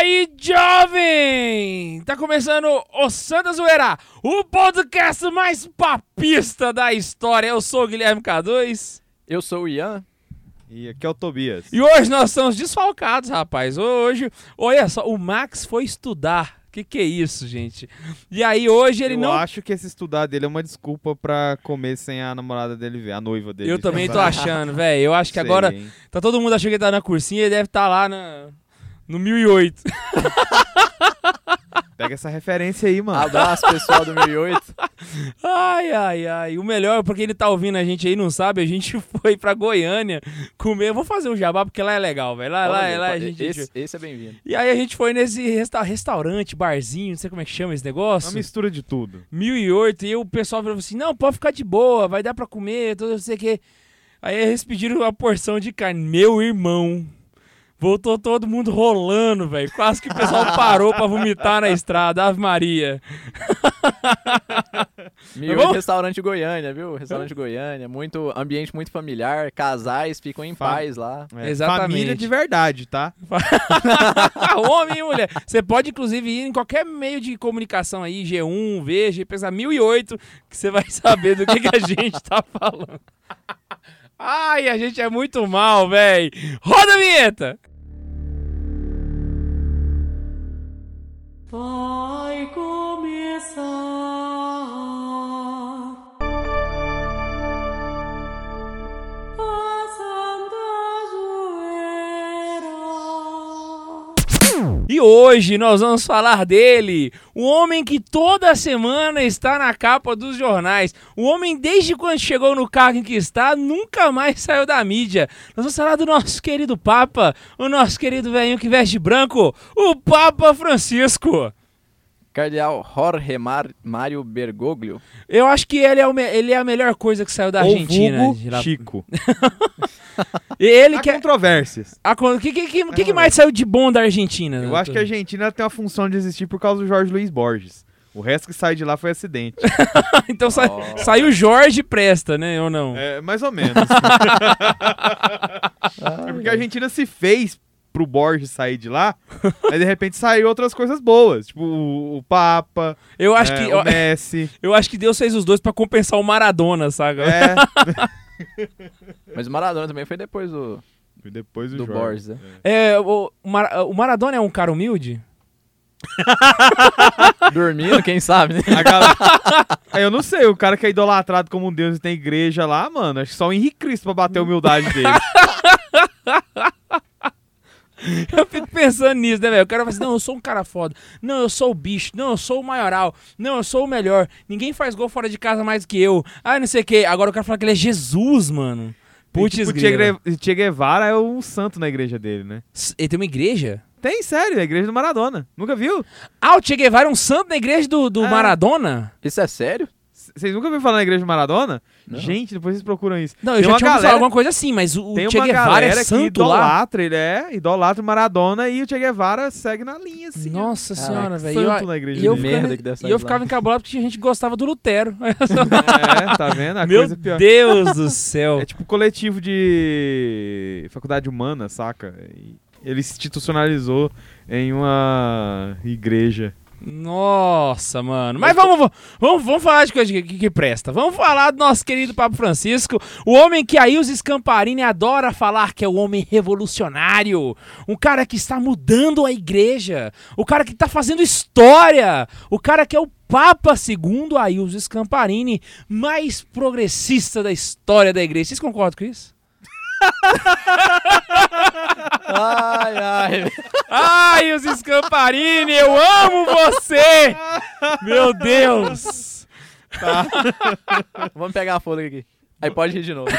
aí, jovem! Tá começando o Santa Zoeira, o podcast mais papista da história. Eu sou o Guilherme K2. Eu sou o Ian. E aqui é o Tobias. E hoje nós estamos desfalcados, rapaz. Hoje, olha só, o Max foi estudar. Que que é isso, gente? E aí hoje ele eu não acho que esse estudar dele é uma desculpa pra comer sem a namorada dele ver, a noiva dele. Eu também tô achando, velho. Eu acho que Sei, agora hein? tá todo mundo achando que ele tá na cursinha, ele deve estar lá na no 1008. Pega essa referência aí, mano. Abraço, pessoal do 1008. Ai, ai, ai. O melhor, porque ele tá ouvindo a gente aí, não sabe, a gente foi pra Goiânia comer. Eu vou fazer o jabá porque lá é legal, velho. Lá, lá, Olha, lá a pode- gente. esse, esse é bem-vindo. E aí a gente foi nesse resta- restaurante, barzinho, não sei como é que chama esse Uma negócio. mistura de tudo. 1008, e o pessoal falou assim: não, pode ficar de boa, vai dar pra comer, tudo não sei o que. Aí eles pediram uma porção de carne. Meu irmão. Voltou todo mundo rolando, velho. Quase que o pessoal parou pra vomitar na estrada. Ave Maria. 1008 bom? Restaurante Goiânia, viu? Restaurante Goiânia. Muito, ambiente muito familiar. Casais ficam em Fa- paz lá. É, Exatamente. Família de verdade, tá? Homem e mulher. Você pode, inclusive, ir em qualquer meio de comunicação aí, G1, Veja, pensar 1008, que você vai saber do que, que a gente tá falando. Ai, a gente é muito mal, velho. Roda a vinheta! Vai começar E hoje nós vamos falar dele, o homem que toda semana está na capa dos jornais. O homem, desde quando chegou no cargo em que está, nunca mais saiu da mídia. Nós vamos falar do nosso querido Papa, o nosso querido velhinho que veste branco, o Papa Francisco. Cardeal Jorge Mar Mário Bergoglio. Eu acho que ele é, o ele é a melhor coisa que saiu da Ou Argentina. vulgo lá- Chico. E ele Há que é... controvérsias. O que, que, que, que que mais saiu de bom da Argentina? Eu acho que a Argentina tem uma função de existir por causa do Jorge Luiz Borges. O resto que sai de lá foi acidente. então sa... Oh. saiu Jorge Presta, né? Ou não? É, mais ou menos. É porque a Argentina se fez pro Borges sair de lá, aí de repente saiu outras coisas boas, tipo o, o Papa, Eu acho é, que o eu, Messi. eu acho que Deus fez os dois pra compensar o Maradona, saca? é. Mas o Maradona também foi depois do, E depois do Jorge. Borges, né? É, o, o Mar- o Maradona é um cara humilde? Dormindo, quem sabe, né? Galera... É, eu não sei, o cara que é idolatrado como um deus e tem igreja lá, mano, acho que só o Henrique Cristo pra bater a humildade dele. Eu fico pensando nisso, né, velho? O cara fala assim: não, eu sou um cara foda. Não, eu sou o bicho. Não, eu sou o maioral. Não, eu sou o melhor. Ninguém faz gol fora de casa mais que eu. Ah, não sei o quê. Agora o cara fala que ele é Jesus, mano. Tem, Putz, tipo. Che, Guevara é um santo na igreja dele, né? Ele tem uma igreja? Tem, sério, a igreja do Maradona. Nunca viu? Ah, o Che Guevara é um santo na igreja do, do É. Maradona? Isso é sério? Vocês nunca viram falar na igreja do Maradona? Não. Gente, depois vocês procuram isso. Não, eu Tem já uma tinha galera- alguma coisa assim, mas o, Tem Che Guevara é que santo lá. idolatra, ele é, idolatra Maradona e o Che Guevara segue na linha, assim. Nossa senhora, velho. santo Eu- na igreja E eu. Merda ficando, que deve e sair eu ficava encabulado porque a gente gostava do Lutero. É, tá vendo? A Meu coisa pior. Deus do céu. É tipo coletivo de faculdade humana, saca? Ele se institucionalizou em uma igreja. Nossa, mano. Mas vamos, vamos, vamos falar de coisa que, que- que presta. Vamos falar do nosso querido Papa Francisco, o homem que aí os Scamparini adora falar que é o homem revolucionário, um cara que está mudando a igreja, o cara que está fazendo história, o cara que é o Papa segundo os Scamparini, mais progressista da história da igreja. Vocês concordam com isso? Ai, ai. Ai, os Scamparini, eu amo você! Meu Deus! Vamos pegar a folha aqui. Aí pode rir de novo.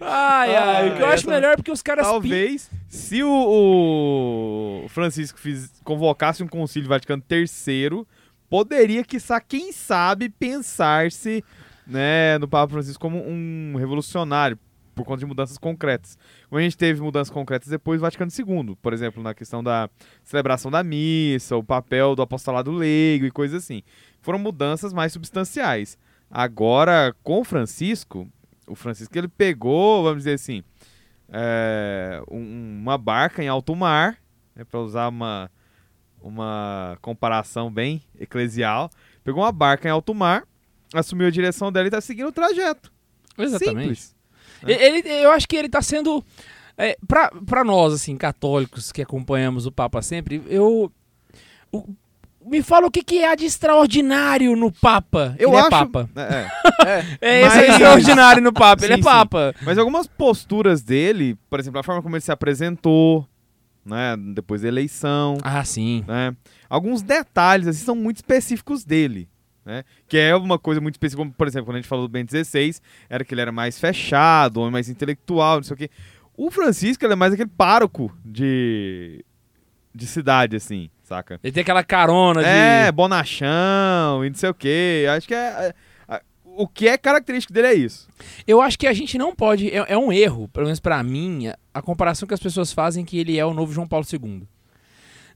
Ai, ai, o que eu Ah, acho essa- melhor é porque os caras pin- Talvez, se o, o Francisco fiz- convocasse um concílio Vaticano III, poderia, quiçá, quem sabe, pensar-se né, no Papa Francisco como um revolucionário, por conta de mudanças concretas. Como a gente teve mudanças concretas depois do Vaticano II, por exemplo, na questão da celebração da missa, o papel do apostolado leigo e coisas assim. Foram mudanças mais substanciais. Agora, com o Francisco, o Francisco ele pegou, vamos dizer assim, é, um, uma barca em alto mar, né, para usar uma, uma comparação bem eclesial. Pegou uma barca em alto mar, assumiu a direção dela e está seguindo o trajeto. Exatamente. Simples. Ele, eu acho que ele tá sendo. É, pra, pra nós, assim, católicos que acompanhamos o Papa sempre, eu. o- me fala o que, que há de extraordinário no Papa. Eu ele acho. é Papa. É, é. É, É, esse é Mas- extraordinário no Papa. ele Sim, é sim. Papa. Mas algumas posturas dele, por exemplo, a forma como ele se apresentou, né, depois da eleição, Ah, sim. né, alguns detalhes assim são muito específicos dele, né, que é uma coisa muito específica, como, por exemplo, quando a gente falou do Bento XVI, era que ele era mais fechado, homem mais intelectual, não sei o quê. O Francisco, é mais aquele pároco de de cidade assim, saca? Ele tem aquela carona de. É, bonachão e não sei o quê. Acho que é, é- é- o que é característico dele é isso. Eu acho que a gente não pode. É, é um erro, pelo menos pra mim, a, a comparação que as pessoas fazem que ele é o novo João Paulo II.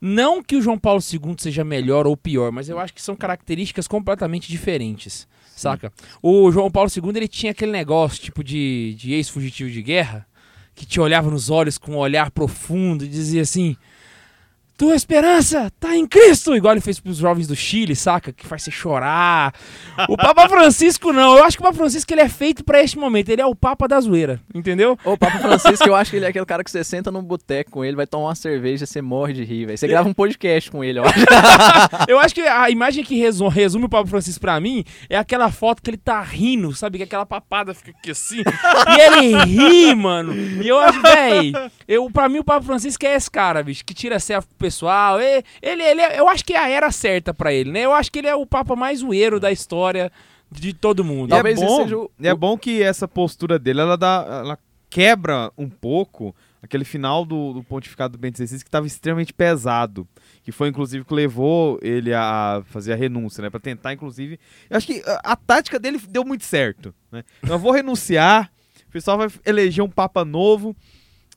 Não que o João Paulo II seja melhor ou pior, mas eu acho que são características completamente diferentes. Saca? O João Paulo II ele tinha aquele negócio, tipo, de, de ex-fugitivo de guerra, que te olhava nos olhos com um olhar profundo e dizia assim. Tua esperança tá em Cristo, igual ele fez pros jovens do Chile, saca? Que faz você chorar. O Papa Francisco não. Eu acho que o Papa Francisco ele é feito pra este momento. Ele é o Papa da zoeira, entendeu? O Papa Francisco, eu acho que ele é aquele cara que você senta num boteco com ele, vai tomar uma cerveja, você morre de rir, velho. Você grava um podcast com ele, ó. Eu acho que a imagem que resu- resume o Papa Francisco pra mim é aquela foto que ele tá rindo, sabe? Que aquela papada fica aqui assim. e ele ri, mano. E eu acho, véi, eu, pra mim o Papa Francisco é esse cara, bicho, que tira selfie pessoal. Ele, ele, é- eu acho que é a era certa pra ele, né? Eu acho que ele é o Papa mais zoeiro da história de todo mundo. E Talvez é bom, seja o- é bom que essa postura dele, ela, dá, ela quebra um pouco aquele final do, do pontificado do Bento XVI que estava extremamente pesado. Que foi, inclusive, que levou ele a fazer a renúncia, né? Pra tentar, inclusive... Eu acho que a, a tática dele deu muito certo, né? Eu vou renunciar, o pessoal vai eleger um papa novo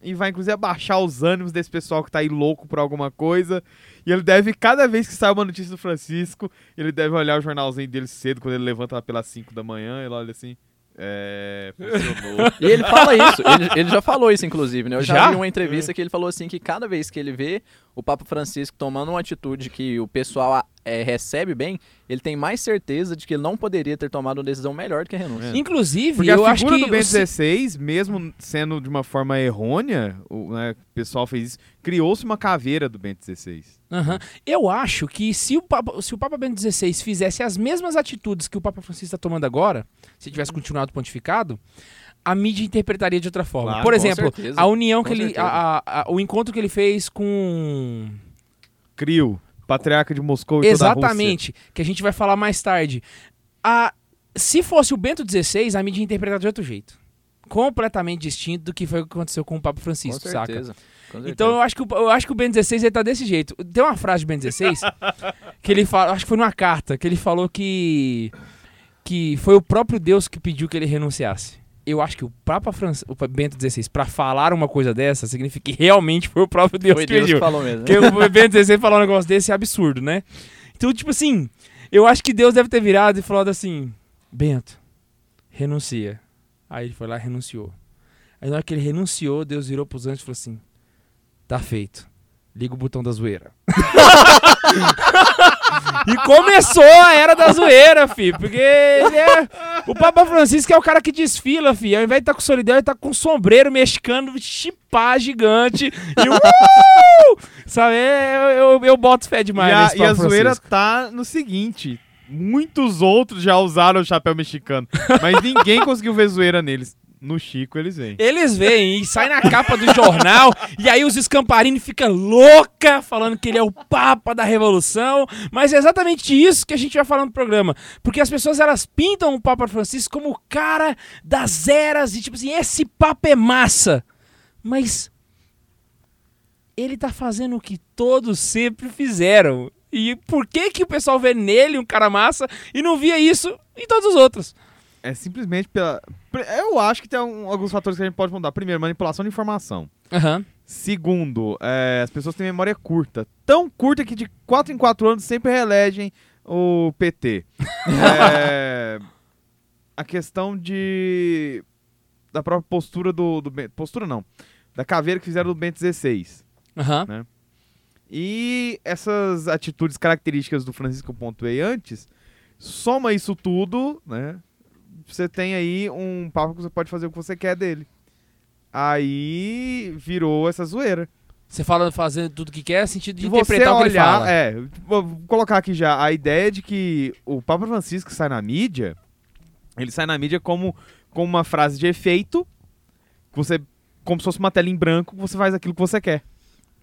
e vai, inclusive, abaixar os ânimos desse pessoal que tá aí louco por alguma coisa. E ele deve, cada vez que sai uma notícia do Francisco, ele deve olhar o jornalzinho dele cedo, quando ele levanta lá pelas 5 da manhã, ele olha assim. É. Funcionou. E ele fala isso, ele, ele já falou isso, inclusive, né? Eu já, Já? vi uma entrevista que ele falou assim que cada vez que ele vê o Papa Francisco tomando uma atitude que o pessoal ah, é, recebe bem, ele tem mais certeza de que ele não poderia ter tomado uma decisão melhor do que a renúncia. É. Inclusive, Porque eu a acho figura que. do Bento o- XVI, mesmo sendo de uma forma errônea, o, né, o pessoal fez isso, criou-se uma caveira do Bento XVI. Aham. Eu acho que se o, Papa, se o Papa Bento XVI fizesse as mesmas atitudes que o Papa Francisco está tomando agora, se tivesse continuado pontificado, a mídia interpretaria de outra forma. Claro, Por exemplo, certeza, a união com que ele. a- a- o encontro que ele fez com. Crio, patriarca de Moscou e. Exatamente, que a gente vai falar mais tarde. A, se fosse o Bento XVI, a mídia ia interpretar de outro jeito. Completamente distinto do que foi o que aconteceu com o Papa Francisco, saca? certeza. com certeza. Então eu acho que o, eu acho que o Ben 16 ele tá desse jeito. Tem uma frase de Ben 16 que ele fala, acho que foi numa carta, que ele falou que que foi o próprio Deus que pediu que ele renunciasse. Eu acho que o Papa Francis, o Bento XVI, pra falar uma coisa dessa, significa que realmente foi o próprio Deus Foi que Deus pediu. que falou mesmo. Porque o Bento XVI falar um negócio desse é absurdo, né? Então, tipo assim, eu acho que Deus deve ter virado e falado assim: Bento, renuncia. Aí ele foi lá e renunciou. Aí na hora que ele renunciou, Deus virou pros anjos e falou assim: Tá feito. Liga o botão da zoeira. e começou a era da zoeira, fi. Porque é. O Papa Francisco é o cara que desfila, fi. Ao invés de estar com solidão, ele tá com um sombreiro mexicano, chipá gigante. E uh! Sabe? Eu, eu, eu boto fé E demais a, nesse e a zoeira tá no seguinte: muitos outros já usaram o chapéu mexicano, mas ninguém conseguiu ver zoeira neles. No Chico eles vêm. Eles vêm e sai na capa do jornal, e aí os Scamparini fica louca, falando que ele é o papa da revolução. Mas é exatamente isso que a gente vai falar no programa. Porque as pessoas elas pintam o Papa Francisco como o cara das eras, e tipo assim, esse papa é massa. Mas ele tá fazendo o que todos sempre fizeram. E por que que o pessoal vê nele um cara massa e não via isso em todos os outros? É simplesmente pela. Eu acho que tem um- alguns fatores que a gente pode mudar. Primeiro, manipulação de informação. Aham. Segundo, é, as pessoas têm memória curta. Tão curta que de 4 em 4 anos sempre reelegem o PT. É, a questão de. da própria postura do. do postura não. da caveira que fizeram do Bento XVI. Aham. E essas atitudes características do Francisco pontuei antes, soma isso tudo, né? Você tem aí um papo que você pode fazer o que você quer dele. Aí virou essa zoeira. Você fala fazer tudo que quer, sentido de você interpretar o que ele olhar, fala. é, vou vou colocar aqui já a ideia de que o Papa Francisco sai na mídia, ele sai na mídia como, como uma frase de efeito, que você como se fosse uma tela em branco, você faz aquilo que você quer.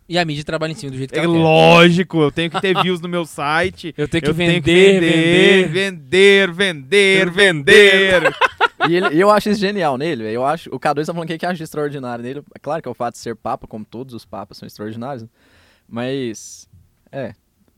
E a mídia trabalha em cima do jeito que É ela quer. lógico, eu tenho que ter views no meu site. Eu tenho que eu vender, tenho que vender. vender, vender, vender. E ele- eu acho isso genial nele, velho. Eu acho. O K2 tá falando que que acha extraordinário nele. É claro que é o fato de ser papa, como todos os papas são extraordinários. né? Mas. É.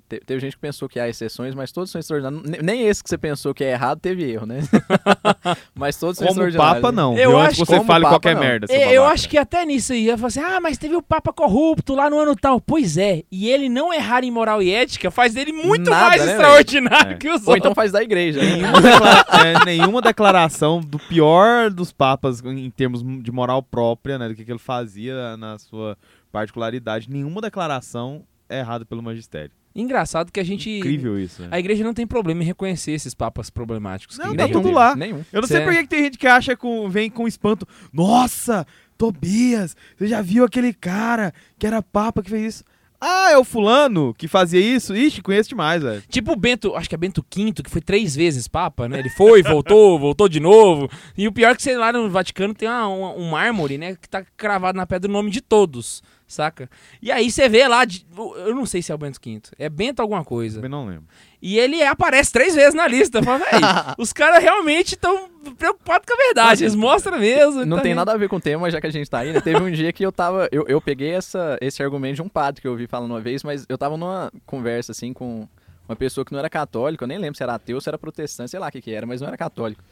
te- Teve gente que pensou que há exceções, mas todos são extraordinários. Ne- Nem esse que você pensou que é errado teve erro, né? mas todos são Como extraordinários. Papa, não. Eu acho que você fale Papa, qualquer não. merda. seu É, eu babaca. acho que até nisso aí, ia falar assim, ah, mas teve o Papa corrupto lá no ano tal. Pois é, e ele não errar em moral e ética faz dele muito Nada, mais né, extraordinário velho? que os Ou outros. então faz da igreja. né? Nenhuma, declara- é, nenhuma declaração do pior dos papas em termos de moral própria, né, do que, que ele fazia na sua particularidade, nenhuma declaração é errada pelo magistério. Engraçado que a gente... Incrível isso. né? A igreja não tem problema em reconhecer esses papas problemáticos. Não, tá tudo lá. Nenhum. Eu não sei Cê- por que que tem gente que acha com vem com espanto. Nossa, Tobias, você já viu aquele cara que era papa que fez isso? Ah, é o fulano que fazia isso? Ixi, conheço demais, velho. Tipo o Bento, acho que é Bento V, que foi três vezes Papa, né? Ele foi, voltou, voltou de novo. E o pior é que sei lá no Vaticano tem uma, uma- um mármore, né? Que tá cravado na pedra o nome de todos, saca? E aí você vê lá, eu não sei se é o Bento V, é Bento alguma coisa. Também não lembro. E ele aparece três vezes na lista. Fala, os caras realmente estão preocupados com a verdade, eles mostram mesmo. Não tá tem vendo? nada a ver com o tema, já que a gente tá aí, né? Teve um dia que eu tava. Eu, eu peguei essa, esse argumento de um padre que eu ouvi falando uma vez, mas eu tava numa conversa assim com uma pessoa que não era católica, eu nem lembro se era ateu, se era protestante, sei lá o que, que era, mas não era católico.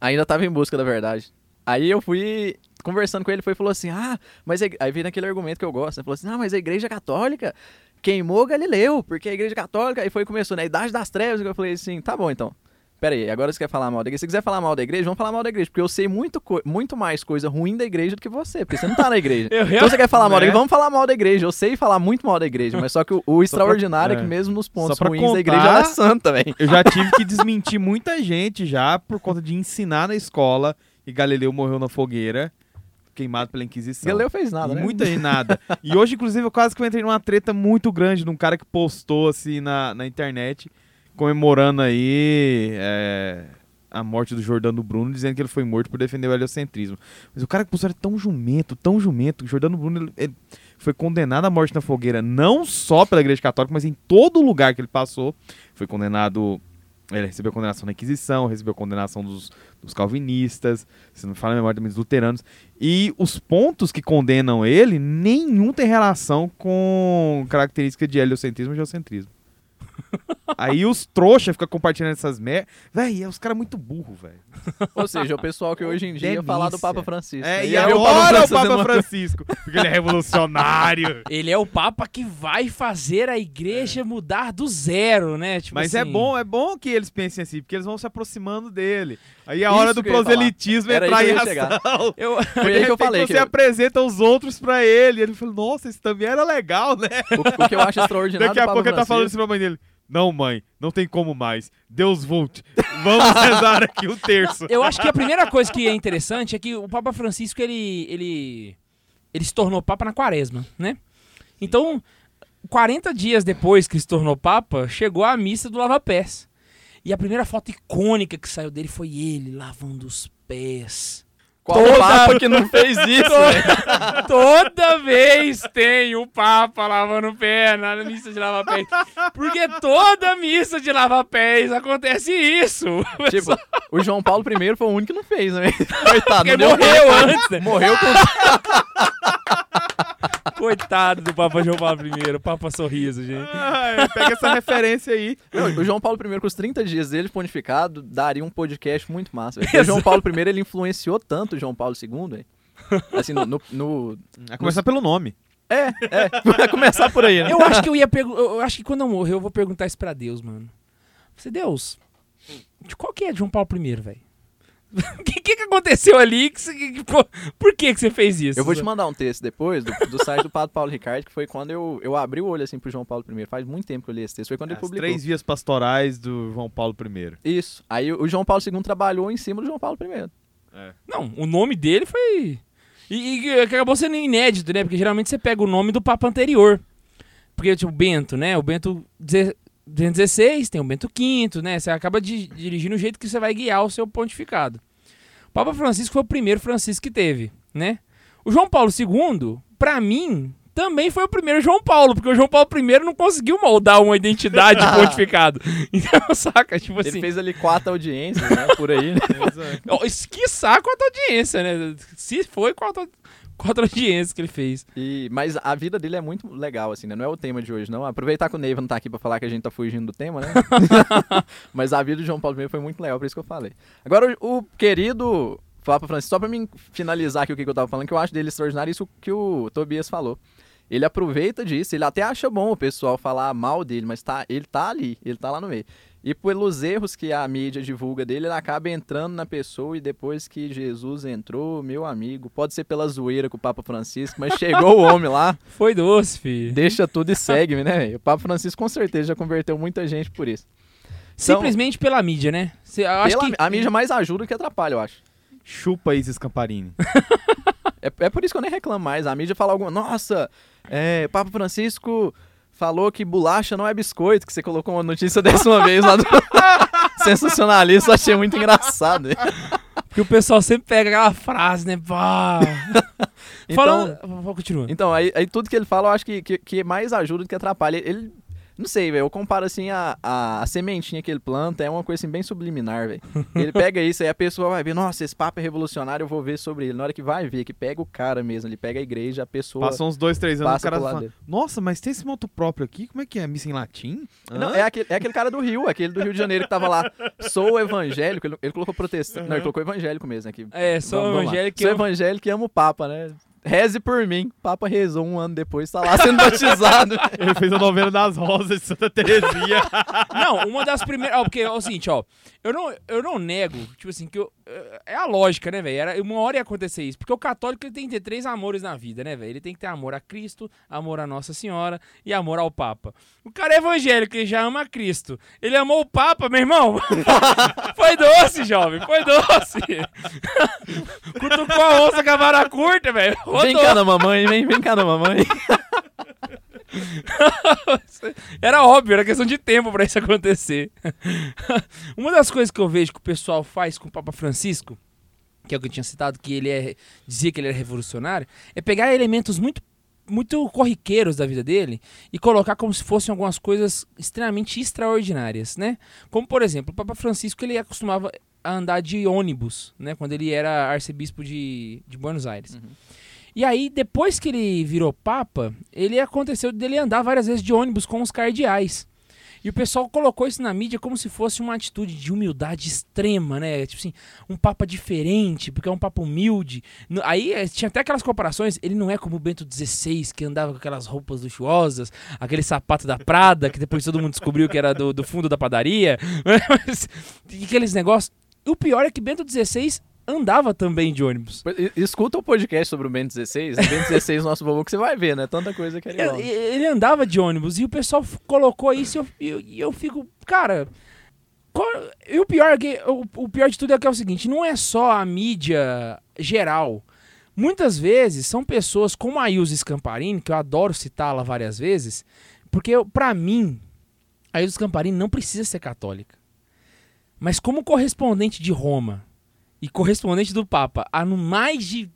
Ainda tava em busca da verdade. Aí eu fui conversando com ele, foi falou assim: Ah, mas igre-" aí veio naquele argumento que eu gosto, né? Falou assim: Ah, mas a igreja católica queimou Galileu, porque a igreja católica. Aí foi começou na Idade das Trevas. Eu falei assim: Tá bom então. Pera aí, agora você quer falar mal da igreja? Se quiser falar mal da igreja, vamos falar mal da igreja. Porque eu sei muito, muito mais coisa ruim da igreja do que você, porque você não tá na igreja. Eu então você quer falar mal da Né? igreja? Vamos falar mal da igreja. Eu sei falar muito mal da igreja, mas só que o, o extraordinário é. é. que mesmo nos pontos pra ruins da igreja, contar- ela é santa, velho. Eu já tive que desmentir muita gente já por conta de ensinar na escola que Galileu morreu na fogueira, queimado pela Inquisição. Galileu fez nada, E né? Muita nada. E hoje, inclusive, eu quase que eu entrei numa treta muito grande de um cara que postou assim na, na internet, comemorando aí é, a morte do Jordano Bruno, dizendo que ele foi morto por defender o heliocentrismo. Mas o cara que postou era tão jumento, tão jumento, que o Jordano Bruno ele- ele foi condenado à morte na fogueira, não só pela Igreja Católica, mas em todo lugar que ele passou. Foi condenado. Ele recebeu condenação na Inquisição, recebeu condenação dos, dos calvinistas, se não me fala a memória também dos luteranos. E os pontos que condenam ele, nenhum tem relação com característica de heliocentrismo e geocentrismo. Aí os trouxa ficam compartilhando essas merdas. Véi, é os caras muito burro, velho. Ou seja, o pessoal que hoje em dia ia Delícia. falar do Papa Francisco. É, né? e agora o Papa uma- Francisco, porque ele é revolucionário. Ele é o Papa que vai fazer a igreja mudar do zero, né? Tipo Mas é assim, bom, é bom que eles pensem assim, porque eles vão se aproximando dele. Aí é a Isso hora do proselitismo Era entrar isso em ação. Eu, Foi aí que eu falei. Você Que eu- apresenta os outros pra ele. Ele falou, nossa, isso também era legal, né? o, o que eu acho extraordinário Daqui a pouco ele tá falando assim pra mãe dele. Não, mãe, não tem como mais. Deus volte. Vamos rezar aqui o terço. eu acho que a primeira coisa que é interessante é que o Papa Francisco, ele, ele, ele se tornou Papa na quaresma, né? Então, 40 dias depois que se tornou Papa, chegou a missa do lava-pés. E a primeira foto icônica que saiu dele foi ele lavando os pés. Qual Toda- Papa que não fez isso? velho? Toda vez tem o Papa lavando o pé na missa de lavar pés. Porque toda missa de lavar pés acontece isso. tipo, o João Paulo I foi o único que não fez, né? Coitado, Porque morreu antes. né? Morreu com Coitado do Papa João Paulo I, o Papa Sorriso, gente. Ah, pega essa referência aí. Não, o João Paulo I, com os 30 dias dele pontificado, daria um podcast muito massa. O João Paulo I, ele influenciou tanto o João Paulo II, velho. Assim, no, no- no- A começar pelo nome. É, é. Vai começar por aí, né? Eu acho que eu ia perguntar. Eu acho que quando eu morrer, eu vou perguntar isso pra Deus, mano. Você, Deus, de qual que é João Paulo I, velho? O que, que que aconteceu ali? Que, que- pô, por que, que você fez isso? Eu vou te mandar um texto depois do, do site do Padre Paulo Ricardo, que foi quando eu, eu abri o olho assim pro João Paulo I. Faz muito tempo que eu li esse texto. Foi quando ele As publicou. três vias pastorais do João Paulo I. Isso. Aí o o João Paulo II trabalhou em cima do João Paulo I. Não, o nome dele foi. E, e que acabou sendo inédito, né? Porque geralmente você pega o nome do Papa anterior. Porque, tipo, o Bento, né? O Bento 216, tem o Bento V, né? Você acaba di- dirigindo o jeito que você vai guiar o seu pontificado. O Papa Francisco foi o primeiro Francisco que teve, né? O João Paulo II, pra mim, também foi o primeiro João Paulo, porque o João Paulo I não conseguiu moldar uma identidade de pontificado. Então, saca? Tipo Ele assim. fez ali quatro audiências, né? Por aí, né? Ó, Esquiçar quanto audiência, né? Se foi, quanto, quanto audiência que ele fez. E, mas a vida dele é muito legal, assim, né? Não é o tema de hoje, não. Aproveitar que o Neiva não tá aqui pra falar que a gente tá fugindo do tema, né? mas a vida do João Paulo I foi muito legal, por isso que eu falei. Agora, o, o querido Papa Francisco, só pra mim finalizar aqui o que que eu tava falando, que eu acho dele extraordinário, isso que o Tobias falou. Ele aproveita disso, ele até acha bom o pessoal falar mal dele, mas tá, ele tá ali, ele tá lá no meio. E pelos erros que a mídia divulga dele, ele acaba entrando na pessoa e depois que Jesus entrou, meu amigo, pode ser pela zoeira com o Papa Francisco, mas chegou o homem lá, Foi doce, filho. deixa tudo e segue-me, né? O Papa Francisco com certeza já converteu muita gente por isso. Então, Simplesmente pela mídia, né? Cê- eu acho pela- que A mídia mais ajuda que atrapalha, eu acho. Chupa aí, Scamparini. É, é por isso que eu nem reclamo mais. A mídia fala alguma. Nossa, é, Papa Francisco falou que bolacha não é biscoito, que você colocou uma notícia dessa uma vez lá do. Sensacionalista, achei muito engraçado. Porque o pessoal sempre pega aquela frase, né? Pá. Então, Falando. Continua. então aí, aí tudo que ele fala eu acho que, que, que mais ajuda do que atrapalha. Ele. Não sei, velho. Eu comparo assim a, a, a sementinha que ele planta, é uma coisa assim bem subliminar, velho. Ele pega isso, aí a pessoa vai ver, nossa, esse papo é revolucionário, eu vou ver sobre ele. Na hora que vai ver, que pega o cara mesmo, ele pega a igreja, a pessoa. Passou uns dois, três anos, o Passa cara fala, dele. nossa, mas tem esse moto próprio aqui? Como é que é? Missa em latim? Não, é aquele, é aquele cara do Rio, aquele do Rio de Janeiro que tava lá. Sou evangélico, ele, ele colocou protestante. Não, ele colocou evangélico mesmo aqui. É, sou Vamos- vamos lá. evangélico. Sou eu- evangélico e amo o Papa, né? Reze por mim. Papa rezou um ano depois, tá lá sendo batizado. Ele fez a novela das rosas de Santa Terezinha. Não, uma das primeiras. Ó, porque é o seguinte, ó. Eu não, eu não nego, tipo assim, que eu, é a lógica, né, velho? Era- Uma hora ia acontecer isso. Porque o católico ele tem que ter três amores na vida, né, velho? Ele tem que ter amor a Cristo, amor a Nossa Senhora e amor ao Papa. O cara é evangélico, ele já ama Cristo. Ele amou o Papa, meu irmão. foi doce, jovem, foi doce. Cutucou a onça com a vara curta, velho. Vem cá na mamãe, vem, vem cá na mamãe. Era óbvio, era questão de tempo pra isso acontecer. Uma das coisas que eu vejo que o pessoal faz com o Papa Francisco, que é o que eu tinha citado, que ele é, dizia que ele era revolucionário, é pegar elementos muito muito corriqueiros da vida dele e colocar como se fossem algumas coisas extremamente extraordinárias, né? Como por exemplo, o Papa Francisco ele acostumava a andar de ônibus, né? Quando ele era arcebispo de, de Buenos Aires. E aí, depois que ele virou papa, ele aconteceu dele andar várias vezes de ônibus com os cardeais. E o pessoal colocou isso na mídia como se fosse uma atitude de humildade extrema, né? Tipo assim, um papa diferente, porque é um papa humilde. Aí eh, tinha até aquelas comparações, ele não é como o Bento XVI, que andava com aquelas roupas luxuosas, aquele sapato da Prada, que depois todo mundo descobriu que era do, do fundo da padaria. Mas, aqueles negócios. O pior é que Bento XVI andava também de ônibus. Escuta o podcast sobre o Bento 16, o Bento 16, nosso vovô, que você vai ver, né? Tanta coisa que ele Ele, ama. ele andava de ônibus e o pessoal colocou isso e eu, e eu, fico, cara. qual- e o pior, é que, o, o pior de tudo é que é o seguinte: não é só a mídia geral. Muitas vezes são pessoas como a Ilse Scamparini, que eu adoro citá-la várias vezes, porque pra mim, a Ilse Scamparini não precisa ser católica. Mas como correspondente de Roma e correspondente do Papa há no mais de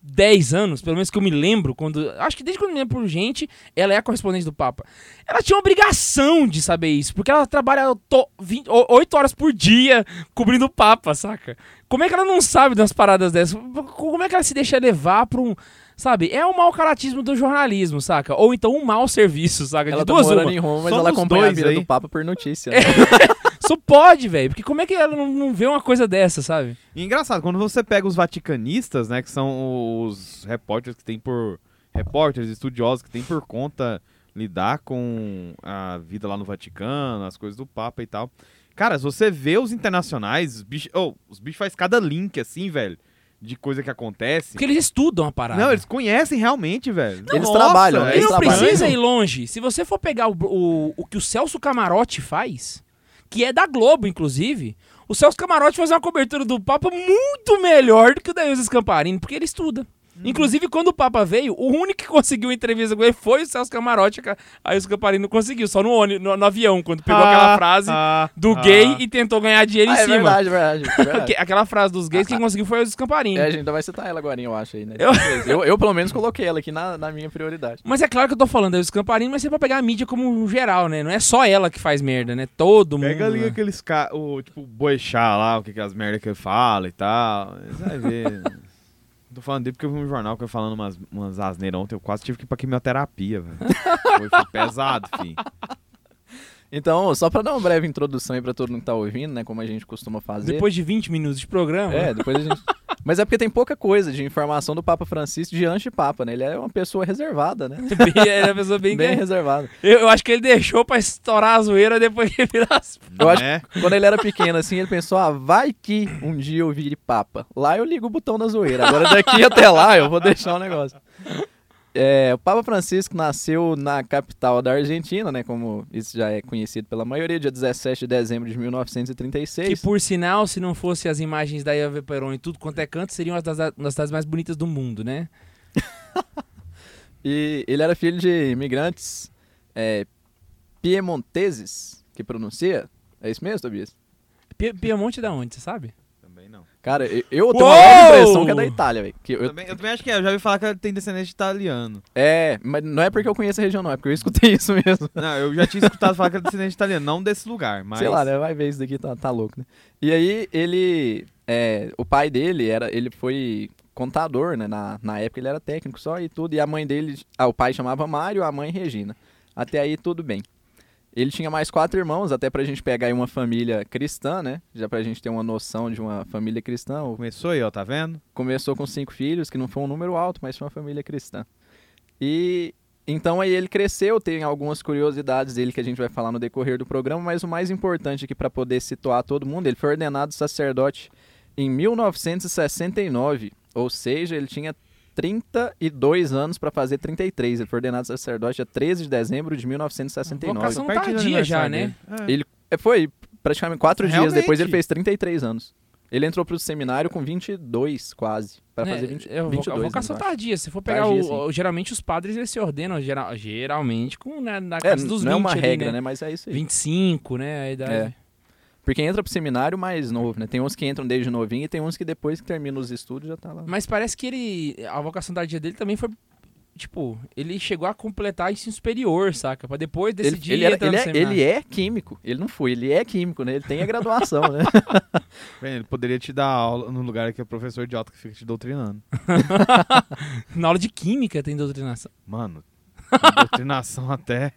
10 anos, pelo menos que eu me lembro, quando. Acho que desde quando eu me lembro por gente, ela é a correspondente do Papa. Ela tinha obrigação de saber isso, porque ela trabalha to- 20 o- 8 horas por dia cobrindo o Papa, saca? Como é que ela não sabe das paradas dessas? Como é que ela se deixa levar pra um. Sabe? É o mau caratismo do jornalismo, saca? Ou então um mau serviço, saca? Ela de tá duas morando uma. em Roma, mas Somos ela acompanha a vida aí. do Papa por notícia. né? Isso pode, velho. Porque como é que ela não, não vê uma coisa dessa, sabe? E engraçado, quando você pega os vaticanistas, né, que são os repórteres que tem por repórteres estudiosos que tem por conta lidar com a vida lá no Vaticano, as coisas do Papa e tal. Cara, se você vê os internacionais, os bichos, oh, os bichos fazem cada link assim, velho, de coisa que acontece. Porque eles estudam a parada. Não, eles conhecem realmente, velho. Eles trabalham, né? E Eles não trabalham. precisa ir longe. Se você for pegar o, o, o que o Celso Camarote faz, que é da Globo, inclusive, o Celso Camarote faz uma cobertura do Papa muito melhor do que o Daílson Scamparini, porque ele estuda. Inclusive, quando o Papa veio, o único que conseguiu entrevista com ele foi o Celso Camarote. Aí o Scamparini não conseguiu, só no, ônibus, no, no avião, quando pegou aquela frase ah, do ah. gay e tentou ganhar dinheiro Ah, em é cima. verdade, verdade. verdade. Que- Aquela frase dos gays, quem conseguiu foi o Scamparini. É, a gente ainda vai citar ela agora, eu acho aí, né? Eu- Eu, eu, pelo menos, coloquei ela aqui na, na minha prioridade. Mas é claro que eu tô falando é o Scamparini, mas você vai pegar a mídia como geral, né? Não é só ela que faz merda, né? Todo mundo. Pega ali né? aqueles caras, o tipo, boechá lá, o que, que as merdas que ele fala e tal. Você vai ver. Tô falando dele porque eu vi um jornal que eu falando umas, umas asneiras ontem, eu quase tive que ir pra quimioterapia, velho. Foi, foi pesado, filho. Então, só pra dar uma breve introdução aí pra todo mundo que tá ouvindo, né? Como a gente costuma fazer. Depois de 20 minutos de programa. É, depois a gente. Mas é porque tem pouca coisa de informação do Papa Francisco diante de Papa, né? Ele é uma pessoa reservada, né? Bem, é uma pessoa bem, Bem reservada. eu, eu acho que ele deixou pra estourar a zoeira depois que virar as... Eu acho É. que quando ele era pequeno, assim, ele pensou, ah, vai que um dia eu vire Papa. Lá eu ligo o botão da zoeira. Agora daqui até lá eu vou deixar o negócio. É, o Papa Francisco nasceu na capital da Argentina, né? Como isso já é conhecido pela maioria, dia 17 de dezembro de 1936. Que por sinal, se não fosse as imagens da Eva Peron e tudo quanto é canto, seriam as das, uma das cidades mais bonitas do mundo, né? E ele era filho de imigrantes é, piemonteses, que pronuncia. É isso mesmo, Tobias? Pie- Piemonte da onde, você sabe? Cara, eu, eu tenho Uou! uma leve impressão que é da Itália, velho. Que Eu, eu- também, eu também acho que é, eu já ouvi falar que ela tem descendente de italiano. É, mas não é porque eu conheço a região, não, é porque eu escutei isso mesmo. Não, eu já tinha escutado falar que era descendente de italiano, não desse lugar, mas... Sei lá, né? Vai ver isso daqui, tá, tá louco, né? E aí, ele. é, o pai dele era. Ele foi contador, né? Na, na época ele era técnico só e tudo. E a mãe dele. Ah, o pai chamava Mário, a mãe Regina. Até aí tudo bem. Ele tinha mais quatro irmãos, até pra gente pegar aí uma família cristã, né? Já pra gente ter uma noção de uma família cristã. Começou aí, ó, tá vendo? começou com cinco filhos, que não foi um número alto, mas foi uma família cristã. E então aí ele cresceu, tem algumas curiosidades dele que a gente vai falar no decorrer do programa, mas o mais importante aqui para poder situar todo mundo, ele foi ordenado sacerdote em 1969, ou seja, ele tinha 32 anos para fazer 33. Ele foi ordenado sacerdote dia 13 de dezembro de 1969. Vocação tardia já, né? dele. É. Ele é, foi praticamente quatro dias depois ele fez 33 anos. Ele entrou pro seminário com 22, quase. Para Né, fazer 20, é, voca- 22. vocação né, eu acho. tardia. Se for pegar Tardia, o, o- geralmente os padres eles se ordenam geral- geralmente com né, na É, casa dos 20 não é uma ali, regra, né? né? Mas é isso aí. 25, né? A idade. É. Porque entra pro seminário mais novo, né? Tem uns que entram desde novinho e tem uns que depois que terminam os estudos já tá lá. Mas parece que ele. A vocação tardia dele também foi. Tipo, ele chegou a completar ensino superior, saca? Pra depois Ele, decidir ele, era- entrar ele no é, seminário. ele é químico. Ele não foi, ele é químico, né? Ele tem a graduação, né? Bem, Ele poderia te dar aula no lugar que é professor idiota que fica te doutrinando. Na aula de química tem doutrinação. Mano, doutrinação até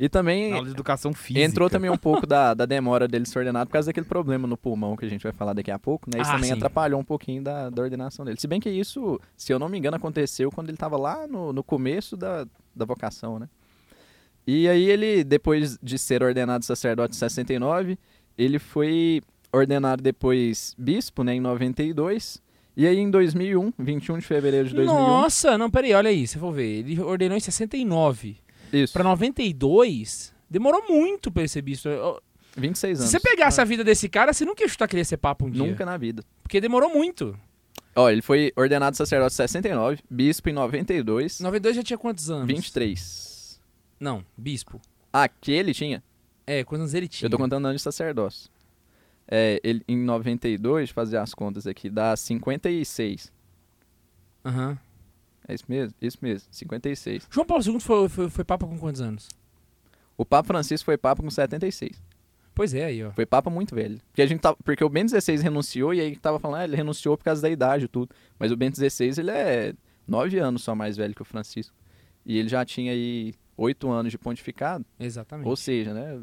E também aula de educação física. entrou também um pouco da, da demora dele ser ordenado por causa daquele problema no pulmão que a gente vai falar daqui a pouco, né? Isso Ah, também sim. atrapalhou um pouquinho da, da ordenação dele. Se bem que isso, se eu não me engano, aconteceu quando ele estava lá no, no começo da, da vocação, né? E aí ele, depois de ser ordenado sacerdote em 69, ele foi ordenado depois bispo, né, em 92. E aí em 2001, 21 de fevereiro de 2001, Nossa, não, peraí, olha aí, se for ver. Ele ordenou em 69. Isso, Pra 92, demorou muito pra ele ser bispo. Eu- 26 Se anos. você pegasse a vida desse cara, você nunca ia chutar que ele ia ser papa um dia. Nunca na vida. Porque demorou muito. Ó, ele foi ordenado sacerdote em 69, bispo em 92, 92 já tinha quantos anos? 23. Não, bispo. Aquele tinha. É, quantos anos ele tinha? Eu tô contando anos de sacerdócio. É, ele, em 92, deixa eu fazer as contas aqui, dá 56. Aham. É isso mesmo? Isso mesmo, 56. João Paulo II foi, foi, foi papa com quantos anos? O Papa Francisco foi Papa com 76. Pois é, aí, ó. Foi Papa muito velho. Porque, a gente tava, porque o Bento XVI renunciou e aí tava falando, ah, ele renunciou por causa da idade e tudo. Mas o Bento XVI, ele é 9 anos só mais velho que o Francisco. E ele já tinha aí 8 anos de pontificado. Exatamente. Ou seja, né?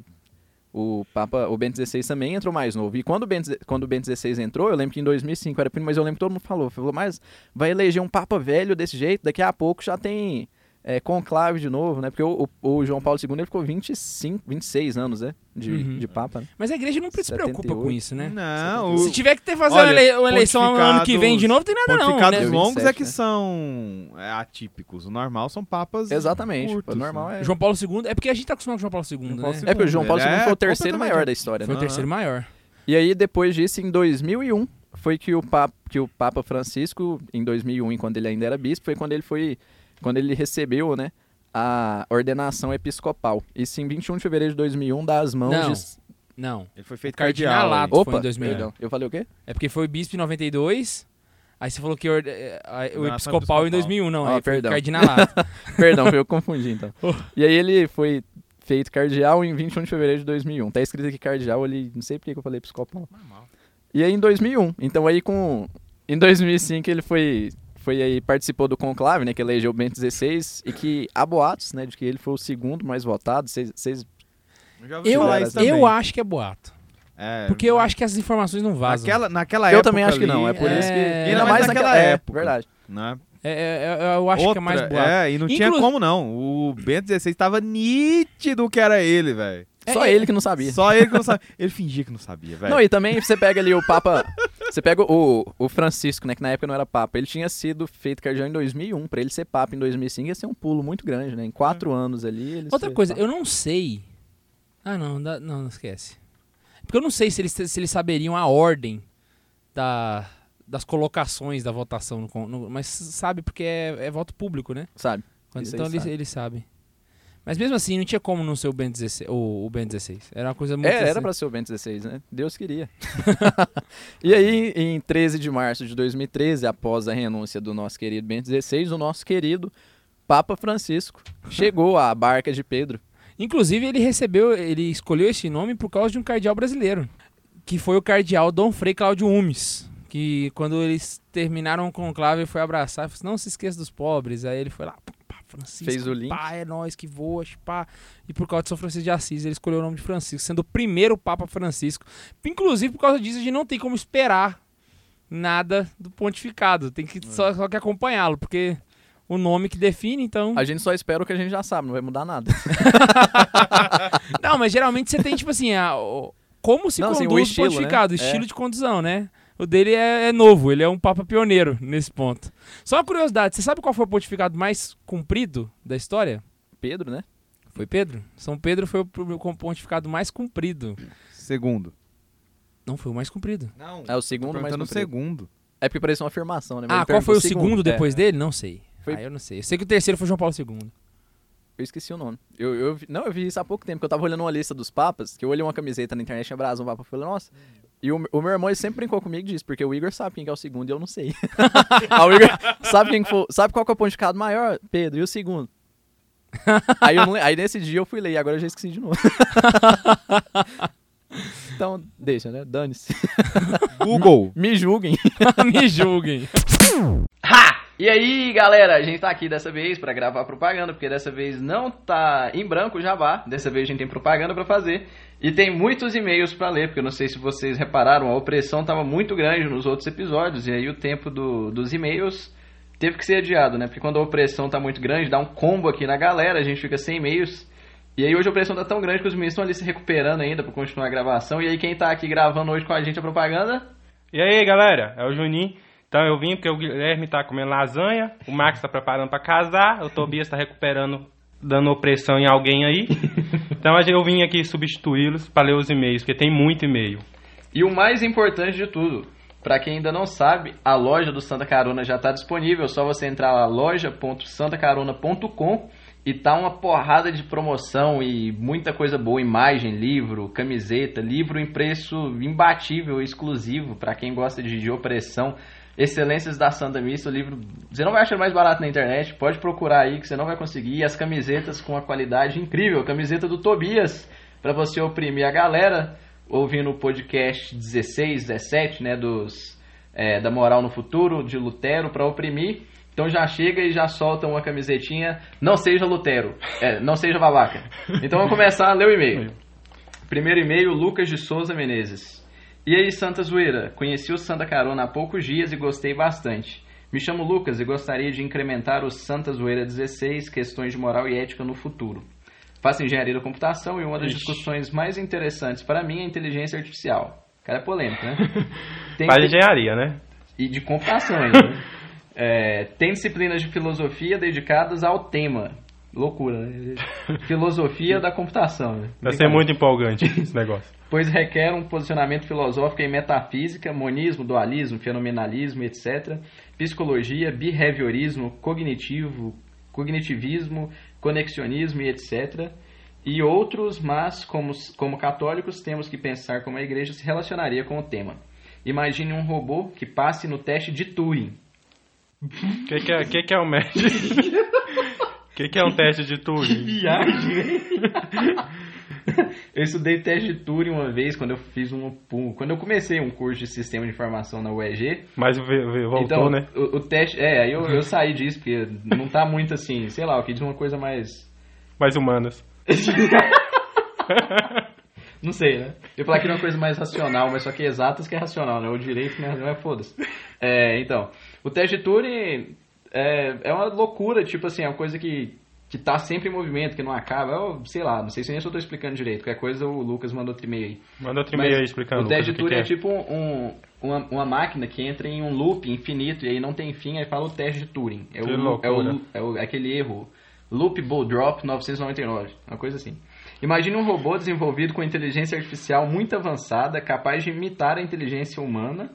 O Papa, o Bento XVI também entrou mais novo. E quando o Bento, quando o Bento XVI entrou, eu lembro que em 2005 era primo, mas eu lembro que todo mundo falou, falou, mas vai eleger um Papa velho desse jeito, daqui a pouco já tem é, conclave de novo, né? Porque o, o- o João Paulo II ele ficou 25, 26 anos, né? De, Uhum. de Papa. né? Mas a igreja não se preocupa 78. com isso, né? Não, o, Se tiver que ter fazer Olha, uma, ele- uma eleição ano que vem de novo, tem nada não, pontificados né? longos 27, é que né? são é, atípicos. O normal são papas Exatamente. curtos, o normal né? é. João Paulo II, é porque a gente tá acostumado com João Paulo II, João Paulo né? II. É porque o João Paulo II é foi o terceiro completamente- maior da história, Foi né? o terceiro maior. E aí, depois disso, em 2001, foi que o, Papa, que o Papa Francisco, em 2001, quando ele ainda era bispo, foi quando ele foi, quando ele recebeu, né, a ordenação episcopal. Isso em 21 de fevereiro de 2001, das mãos Não. de... Não. Ele foi feito cardeal. aí. foi Opa, em 2001. perdão. Eu falei o quê? É porque foi bispo em 92, aí você falou que orde- eh, a- o Ordenação episcopal em episcopal. 2001, não, Ah, aí foi perdão. cardinalato. Perdão, eu confundi, então. Oh. E aí ele foi feito cardeal em 21 de fevereiro de 2001. Tá escrito aqui cardeal ali, não sei por que eu falei episcopal. E aí em 2001, então aí com... Em 2005 ele foi... Foi aí, participou do conclave, né, que elegeu Bento XVI, e que há boatos, né, de que ele foi o segundo mais votado. Vocês- Eu eu, eu acho que é boato. É, Porque eu acho que essas informações não vazam. Naquela, naquela Eu época também acho que não, é ali, por isso que. É, Ainda mas mais naquela naquela época. É, verdade. né? É, é, é, eu acho Outra, que é mais boato. É, e não tinha Inclu- como não. O Bento XVI tava nítido que era ele, velho. Só É, ele que não sabia. Só ele que não sabia. Ele fingia que não sabia, velho. Não, e também você pega ali o Papa. Você pega o, o Francisco, né? Que na época não era Papa. Ele tinha sido feito cardeal em 2001. Pra ele ser Papa em 2005 ia ser um pulo muito grande, né? Em quatro anos ali. Ele Outra coisa, Papa. eu não sei. Ah, não, não, não esquece. Porque eu não sei se eles, se eles saberiam a ordem da, das colocações da votação, no, no- mas sabe porque é, é voto público, né? Sabe? Quando- então eles, sabe. eles sabem. Mas mesmo assim, não tinha como não ser o Ben 16. O, o Ben 16. Era uma coisa muito. É, era pra ser o Bento 16, né? Deus queria. e aí, em 13 de março de 2013, após a renúncia do nosso querido Bento 16, o nosso querido Papa Francisco chegou à barca de Pedro. Inclusive, ele recebeu, ele escolheu esse nome por causa de um cardeal brasileiro, que foi o cardeal Dom Frei Cláudio Umes, que quando eles terminaram o conclave, ele foi abraçar e falou assim, não se esqueça dos pobres. Aí ele foi lá, Francisco, Fez o link. pá, é nós que voa, pá. E por causa de São Francisco de Assis, ele escolheu o nome de Francisco, sendo o primeiro Papa Francisco. Inclusive, por causa disso, a gente não tem como esperar nada do pontificado, tem que só, só que acompanhá-lo, porque o nome que define, então... A gente só espera o que a gente já sabe, não vai mudar nada. Não, mas geralmente você tem, tipo assim, a- o- como se Não, assim, conduz o o estilo, pontificado, o né? estilo É. de condução, né? O dele é, é novo, ele é um papa pioneiro nesse ponto. Só uma curiosidade, você sabe qual foi o pontificado mais comprido da história? Pedro, né? Foi Pedro. São Pedro foi o pontificado mais comprido. Segundo. Não, foi o mais comprido. Não. É o segundo mais comprido. segundo. É porque parece uma afirmação, né? Mas ah, qual foi o segundo, É, depois dele? Não sei. Foi- Ah, eu não sei. Eu sei que o terceiro foi João Paulo II. eu esqueci o nome. Eu, eu não, eu vi isso há pouco tempo, que eu tava olhando uma lista dos papas, que eu olhei uma camiseta na internet, tinha brasa, um papa, falei, nossa... E o, o meu irmão ele sempre brincou comigo disso, porque o Igor sabe quem que é o segundo e eu não sei. O Igor sabe quem que foi, sabe qual que é o pontificado maior? Pedro, e o segundo? aí, não aí nesse dia eu fui ler, e agora eu já esqueci de novo. então, deixa, né? Dane-se. Google. Me julguem. Me julguem. E aí, galera, a gente tá aqui dessa vez pra gravar propaganda, porque dessa vez não tá em branco o jabá, dessa vez a gente tem propaganda pra fazer e tem muitos e-mails pra ler, porque eu não sei se vocês repararam, a opressão tava muito grande nos outros episódios e aí o tempo do- dos e-mails teve que ser adiado, né? Porque quando a opressão tá muito grande, dá um combo aqui na galera, a gente fica sem e-mails. E aí hoje a opressão tá tão grande que os meninos estão ali se recuperando ainda pra continuar a gravação. E aí quem tá aqui gravando hoje com a gente a propaganda E aí, galera, é o Juninho. Então eu vim porque o Guilherme tá comendo lasanha, o Max tá preparando pra casar, o Tobias tá recuperando, dando opressão em alguém aí. Então eu vim aqui substituí-los pra ler os e-mails, porque tem muito e-mail. E o mais importante de tudo, para quem ainda não sabe, a loja do Santa Carona já está disponível, é só você entrar lá loja.santacarona.com e tá uma porrada de promoção e muita coisa boa, imagem, livro, camiseta, livro em preço imbatível, exclusivo para quem gosta de, de opressão. Excelências da Santa Missa, o livro você não vai achar mais barato na internet, pode procurar aí que você não vai conseguir. E as camisetas com a qualidade incrível, a camiseta do Tobias, para você oprimir a galera ouvindo o podcast 16, 17, né, dos é, da Moral no Futuro, de Lutero, para oprimir. Então já chega e já solta uma camisetinha, não seja Lutero, é, não seja babaca. Então vamos começar a ler o e-mail. Primeiro e-mail, Lucas de Souza Menezes. E aí, Santa Zoeira, conheci o Santa Carona há poucos dias e gostei bastante. Me chamo Lucas e gostaria de incrementar o Santa Zoeira 16, questões de moral e ética no futuro. Faço engenharia da computação e uma das Ixi. discussões mais interessantes para mim é a inteligência artificial. O cara é polêmico, né? Tem Faz engenharia, né? e de computação ainda. né? É, tem disciplinas de filosofia dedicadas ao tema. Loucura, né? Filosofia da computação. Né? Vai ser muito empolgante esse negócio. Pois requer um posicionamento filosófico em metafísica, monismo, dualismo, fenomenalismo, etc. Psicologia, behaviorismo, cognitivo, cognitivismo, conexionismo e etc. E outros, mas como, como católicos temos que pensar como a igreja se relacionaria com o tema. Imagine um robô que passe no teste de Turing. O que, que, é, que, que é um médico? O que, que é um teste de Turing? viagem, Eu estudei teste de Turing uma vez quando eu fiz um, quando eu comecei um curso de sistema de informação na UEG. Mas voltou, então, né? o, o teste, é, aí eu, eu saí disso porque não tá muito assim, sei lá, eu quis uma coisa mais Mais humanas. Não sei, né? Eu falar que era uma coisa mais racional, mas só que exatas que é racional, né? O direito né? não é foda-se. É, então, o teste de Turing é, é uma loucura, tipo assim, é uma coisa que, que tá sempre em movimento, que não acaba. Eu, sei lá, não sei se nem se eu tô explicando direito. Qualquer coisa o Lucas mandou outro e-mail aí. Manda outro e-mail aí explicando. O teste Lucas, de o que Turing que é, tipo um, uma, uma máquina que entra em um loop infinito e aí não tem fim, aí fala o teste de Turing. É, o, é, o, é, o, é aquele erro. Loop Ball Drop 999, uma coisa assim. Imagine um robô desenvolvido com inteligência artificial muito avançada, capaz de imitar a inteligência humana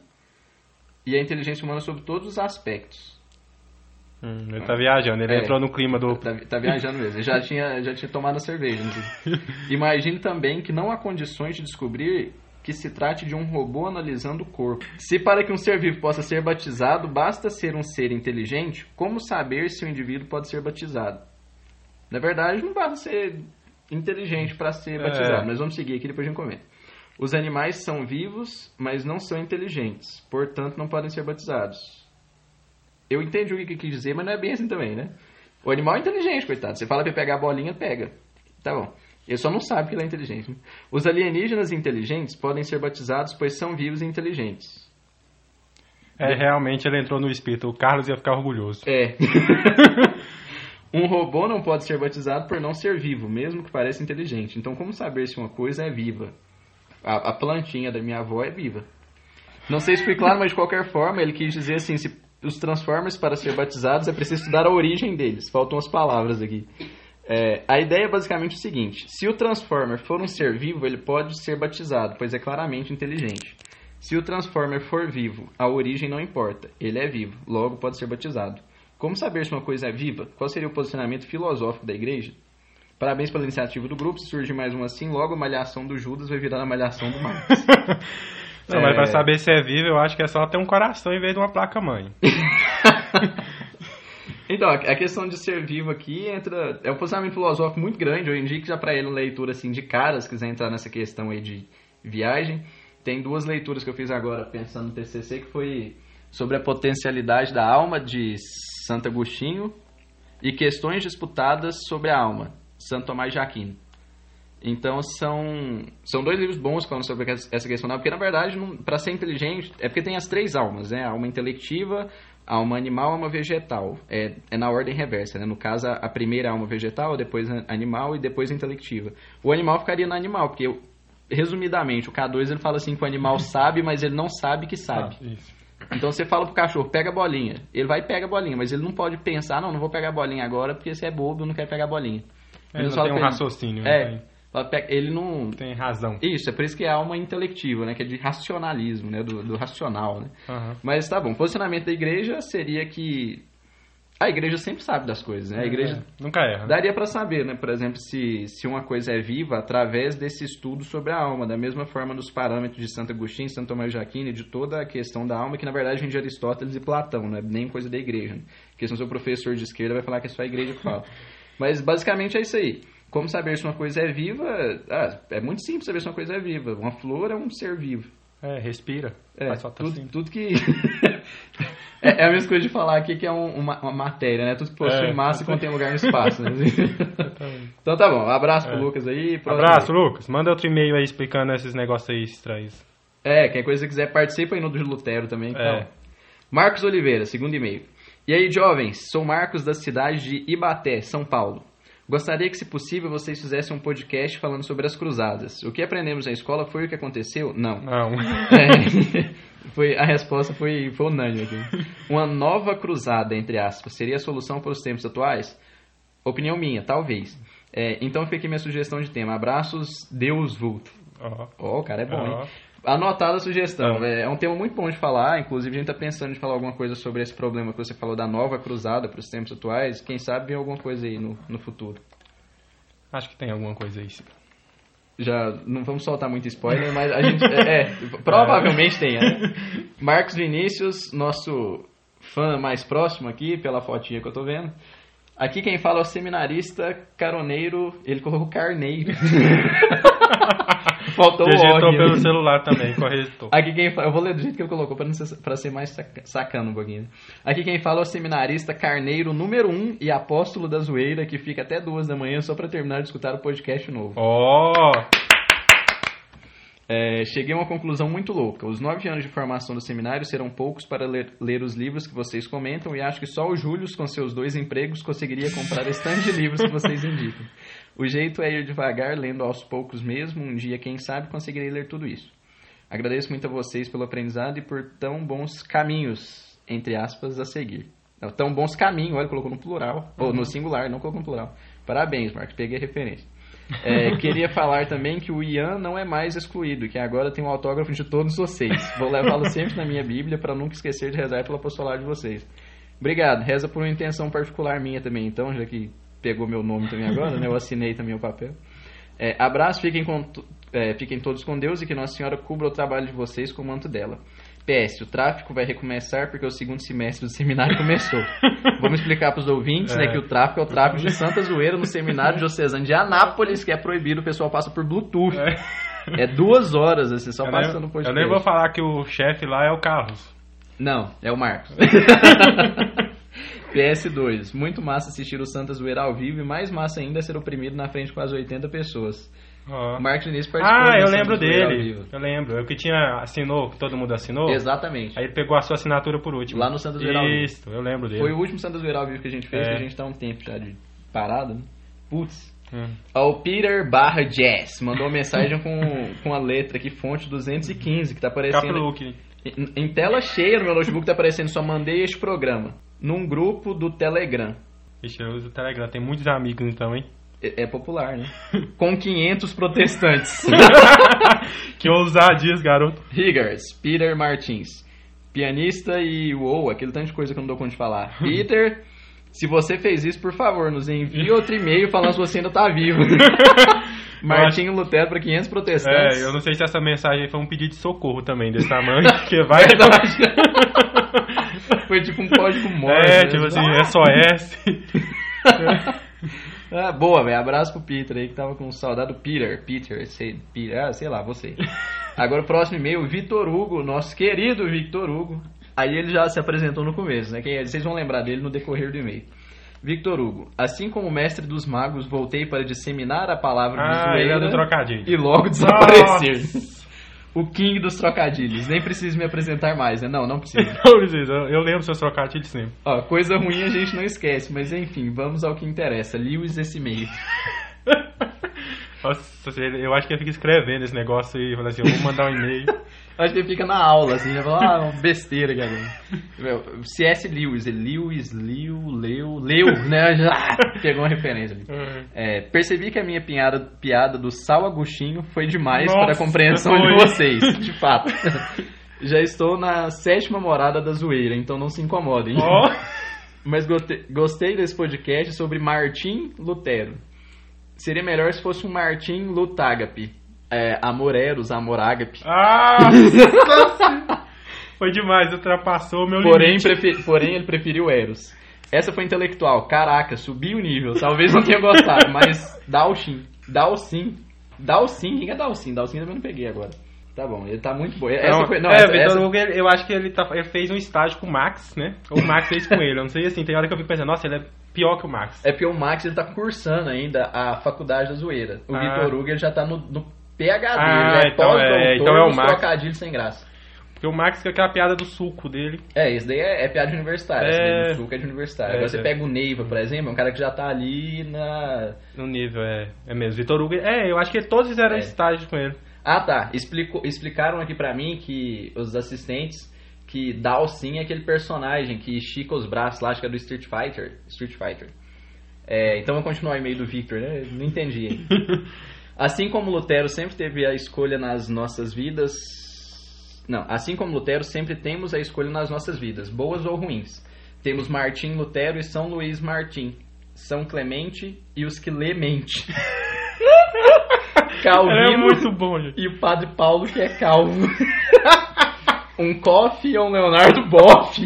e a inteligência humana sob todos os aspectos. Hum, ele tá viajando, ele É. entrou no clima do. Tá, tá viajando mesmo. Ele já tinha, já tinha tomado a cerveja. Imagine também que não há condições de descobrir que se trate de um robô analisando o corpo. Se para que um ser vivo possa ser batizado, basta ser um ser inteligente, como saber se o indivíduo pode ser batizado? Na verdade, não basta ser inteligente para ser É. batizado, mas vamos seguir aqui depois a gente comenta. Os animais são vivos, mas não são inteligentes, portanto não podem ser batizados. Eu entendi o que que quis dizer, mas não é bem assim também, né? O animal é inteligente, coitado. Você fala pra ele pegar a bolinha, pega. Tá bom. Ele só não sabe que ele é inteligente. né? Os alienígenas inteligentes podem ser batizados, pois são vivos e inteligentes. É, realmente ele entrou no espírito. O Carlos ia ficar orgulhoso. É. um robô não pode ser batizado por não ser vivo, mesmo que pareça inteligente. Então, como saber se uma coisa é viva? A, a plantinha da minha avó é viva. Não sei se fui claro, mas de qualquer forma, ele quis dizer assim: se os Transformers, para ser batizados, é preciso estudar a origem deles. Faltam as palavras aqui. É, a ideia é basicamente o seguinte: se o Transformer for um ser vivo, ele pode ser batizado, pois é claramente inteligente. Se o Transformer for vivo, a origem não importa, ele é vivo, logo pode ser batizado. Como saber se uma coisa é viva? Qual seria o posicionamento filosófico da igreja? Parabéns pela iniciativa do grupo, se surge mais um assim, logo a malhação do Judas vai virar a malhação do Marcos. Não, mas É. pra saber se é vivo, eu acho que é só ter um coração em vez de uma placa-mãe. Então, a questão de ser vivo aqui entra. É um posicionamento filosófico muito grande. Eu indico já pra ele uma leitura assim de cara, se quiser entrar nessa questão aí de viagem. Tem duas leituras que eu fiz agora pensando no TCC, que foi sobre a potencialidade da alma de Santo Agostinho e questões disputadas sobre a alma, Santo Tomás de Aquino. Então são, são dois livros bons falando sobre essa questão, não, porque na verdade, para ser inteligente, é porque tem as três almas, né? A alma intelectiva, a alma animal e a alma vegetal. É, é na ordem reversa, né? No caso, a, primeira alma vegetal, depois animal e depois intelectiva. O animal ficaria no animal, porque, resumidamente, o K2 ele fala assim que o animal sabe, mas ele não sabe que sabe. Ah. Então você fala pro cachorro, pega a bolinha. Ele vai e pega a bolinha, mas ele não pode pensar, não, não vou pegar a bolinha agora porque você é bobo, não quer pegar a bolinha. Ele não tem um raciocínio. É. né? Ele não. Tem, razão. Isso, é por isso que é alma intelectiva, né? Que é de racionalismo, né? Do, do racional, né? Aham. Mas tá bom, posicionamento da igreja seria que. A igreja sempre sabe das coisas, né? A igreja É, Nunca erra. né? Daria para saber, né? Por exemplo, se, se uma coisa é viva através desse estudo sobre a alma, da mesma forma dos parâmetros de Santo Agostinho, Santo Tomás de Aquino e de toda a questão da alma, que na verdade vem de Aristóteles e Platão, não é nem coisa da igreja. Né? Porque se o seu professor de esquerda vai falar que é só a igreja que fala. Mas basicamente é isso aí. Como saber se uma coisa é viva? Ah, é muito simples saber se uma coisa é viva. Uma flor é um ser vivo. É, respira. É, Faz só tudo, assim. tudo que. é, é a mesma coisa de falar aqui que é um- uma, uma matéria, né? Tudo que possui É. massa e contém lugar no espaço, né? então tá bom, abraço pro É. Lucas aí. Abraço, aí. Lucas. Manda outro e-mail aí explicando esses negócios aí estranhos. É, quem coisa quiser participa aí no do Lutero também. É. Então. Marcos Oliveira, segundo e-mail. E aí, jovens, sou Marcos da cidade de Ibaté, São Paulo. Gostaria que, se possível, vocês fizessem um podcast falando sobre as cruzadas. O que aprendemos na escola foi o que aconteceu? Não. Não. É, foi, a resposta foi, foi unânime aqui. Uma nova cruzada, entre aspas, seria a solução para os tempos atuais? Opinião minha, talvez. É, então fica aqui minha sugestão de tema. Abraços, Deus Vulto. Ó, Ó, o cara é bom, ó. hein? Anotada a sugestão. É, é um tema muito bom de falar. Inclusive, a gente tá pensando em falar alguma coisa sobre esse problema que você falou da nova cruzada para os tempos atuais. Quem sabe vem alguma coisa aí no, no futuro. Acho que tem alguma coisa aí. sim. Já não vamos soltar muito spoiler, mas a gente. É, é, provavelmente tenha. Né? Marcos Vinícius, nosso fã mais próximo aqui, pela fotinha que eu tô vendo. Aqui quem fala é o seminarista caroneiro. Ele colocou carneiro. Faltou o Digitou ódio. pelo celular também, corretor. Aqui quem fala, eu vou ler do jeito que ele colocou para ser, pra ser mais saca- sacano um pouquinho. Aqui quem fala é o seminarista carneiro número 1 um e apóstolo da zoeira que fica até duas da manhã só para terminar de escutar o podcast novo. Ó, É, cheguei a uma conclusão muito louca. Os nove anos de formação do seminário serão poucos para ler, ler os livros que vocês comentam e acho que só o Júlio, com seus dois empregos, conseguiria comprar esse tanto de livros que vocês indicam. O jeito é ir devagar, lendo aos poucos mesmo. Um dia, quem sabe, conseguirei ler tudo isso. Agradeço muito a vocês pelo aprendizado e por tão bons caminhos, entre aspas, a seguir. Não, tão bons caminhos, olha, colocou no plural, ou no singular, não colocou no plural. Parabéns, Marcos, peguei a referência. É, queria falar também que o Ian não é mais excluído, que agora tem o autógrafo de todos vocês. Vou levá-lo sempre na minha Bíblia para nunca esquecer de rezar pelo apostolado de vocês. Obrigado. Reza por uma intenção particular minha também, então, já que pegou meu nome também agora, né? Eu assinei também o papel. É, abraço, fiquem, com, é, fiquem todos com Deus e que Nossa Senhora cubra o trabalho de vocês com o manto dela. PS, o tráfico vai recomeçar porque o segundo semestre do seminário começou. Vamos explicar para os ouvintes né, É. que o tráfico é o tráfico de Santa Zoeira no seminário diocesano de Anápolis, que é proibido, o pessoal passa por Bluetooth. É, duas horas, assim, só eu, passando nem, por eu nem vou falar que o chefe lá é o Carlos. Não, é o Marcos. PS2. Muito massa assistir o Santa Zoeira ao vivo e mais massa ainda é ser oprimido na frente de quase 80 pessoas. Ó. O Marcos Vinícius participou Ah, eu lembro dele. vivo. Eu lembro. É o que tinha assinou, que todo mundo assinou. Exatamente. Aí pegou a sua assinatura por último. Lá no Santa Zoeira ao vivo. Isso, eu lembro dele. Foi o último Santa Zoeira ao vivo que a gente fez, É. que a gente tá um tempo já de parada, né? Putz. Hum. O Peter barra Jazz mandou uma mensagem com, com a letra aqui, fonte 215, que tá aparecendo Capluque. Em, tela cheia no meu notebook, tá aparecendo só mandei este programa. Num grupo do Telegram. Ixi, eu uso o Telegram. Tem muitos amigos então, hein? É, é popular, né? Com 500 protestantes. Que ousadias, garoto. Higgers, Peter Martins. Pianista e uou, aquele tanto de coisa que eu não dou conta de falar. Peter, se você fez isso, por favor, nos envie outro e-mail falando se você ainda tá vivo. Martinho Lutero para 500 protestantes. É, eu não sei se essa mensagem foi um pedido de socorro também, desse tamanho. que vai. Foi tipo um código morse. É, né? tipo assim, SOS. Ah, boa, velho. Abraço pro Peter aí que tava com saudade do Peter. Peter, sei, Peter, ah, sei lá, você. Agora o próximo e-mail, Vitor Hugo, nosso querido Victor Hugo. Aí ele já se apresentou no começo, né? Que vocês vão lembrar dele no decorrer do e-mail. Victor Hugo, assim como mestre dos magos, voltei para disseminar a palavra Ah, zoeira é do trocadilho. e logo desaparecer. O King dos trocadilhos. Nem preciso me apresentar mais, né? Não, não precisa. Não precisa, eu lembro seus trocadilhos sempre. Ó, coisa ruim a gente não esquece, mas enfim, vamos ao que interessa. Lewis esse e-mail. Nossa, eu acho que ele fica escrevendo esse negócio e fala assim, eu vou mandar um e-mail. Acho que ele fica na aula, assim, já fala, ah, besteira. Meu, C.S. Lewis, ele Lewis, Liu, Leu, Leu, né? Já pegou uma referência ali. É, percebi que a minha piada, piada do Sal Agostinho foi demais Nossa, para a compreensão foi. de vocês, de fato. Já estou na sétima morada da zoeira, então não se incomodem. Ó, Mas gostei, gostei desse podcast sobre Martim Lutero. Seria melhor se fosse um Martim Lutágape. É, Amoreros, Amorágape. ah, foi demais, ultrapassou o meu Porém, limite. prefe- porém, ele preferiu Eros. Essa foi intelectual. Caraca, subi o nível. Talvez não tenha gostado, mas Dalshin. Dalsin. Dalsin. Quem é Dalsin? Dalsin também não peguei agora. Tá bom, ele tá muito bom. Essa Não, foi, não, é, essa, Vitor essa- Hugo, eu acho que ele, tá- ele fez um estágio com o Max, né? Ou o Max fez com ele. Eu não sei assim, tem hora que eu fico pensando, nossa, ele é pior que o Max. É porque o Max ele tá cursando ainda a faculdade da zoeira. O Ah. Vitor Hugo ele já tá no, no PHD. Ah, ele é então é- então é o Max. trocadilhos sem graça. Porque o Max com aquela piada do suco dele. É, isso daí é, é piada de universitário. É. Esse daí do suco é de universitário. É, Agora você é. pega o Neiva, por exemplo, é um cara que já tá ali na. No nível, é, é mesmo. Vitor Hugo. É, eu acho que todos fizeram É. estágio com ele. Ah, tá. Explicou, explicaram aqui pra mim que os assistentes que Dalsin é aquele personagem que estica os braços lá, acho que é do Street Fighter. Street Fighter. É, então eu vou continuar o e-mail do Victor, né? Não entendi. assim como Lutero sempre teve a escolha nas nossas vidas. Não, assim como Lutero sempre temos a escolha nas nossas vidas, boas ou ruins. Temos Martim Lutero e São Luís Martim. São Clemente e os que lê mente. Calvino É muito bom, gente. e o Padre Paulo que é calvo. um Koff e um Leonardo Boff.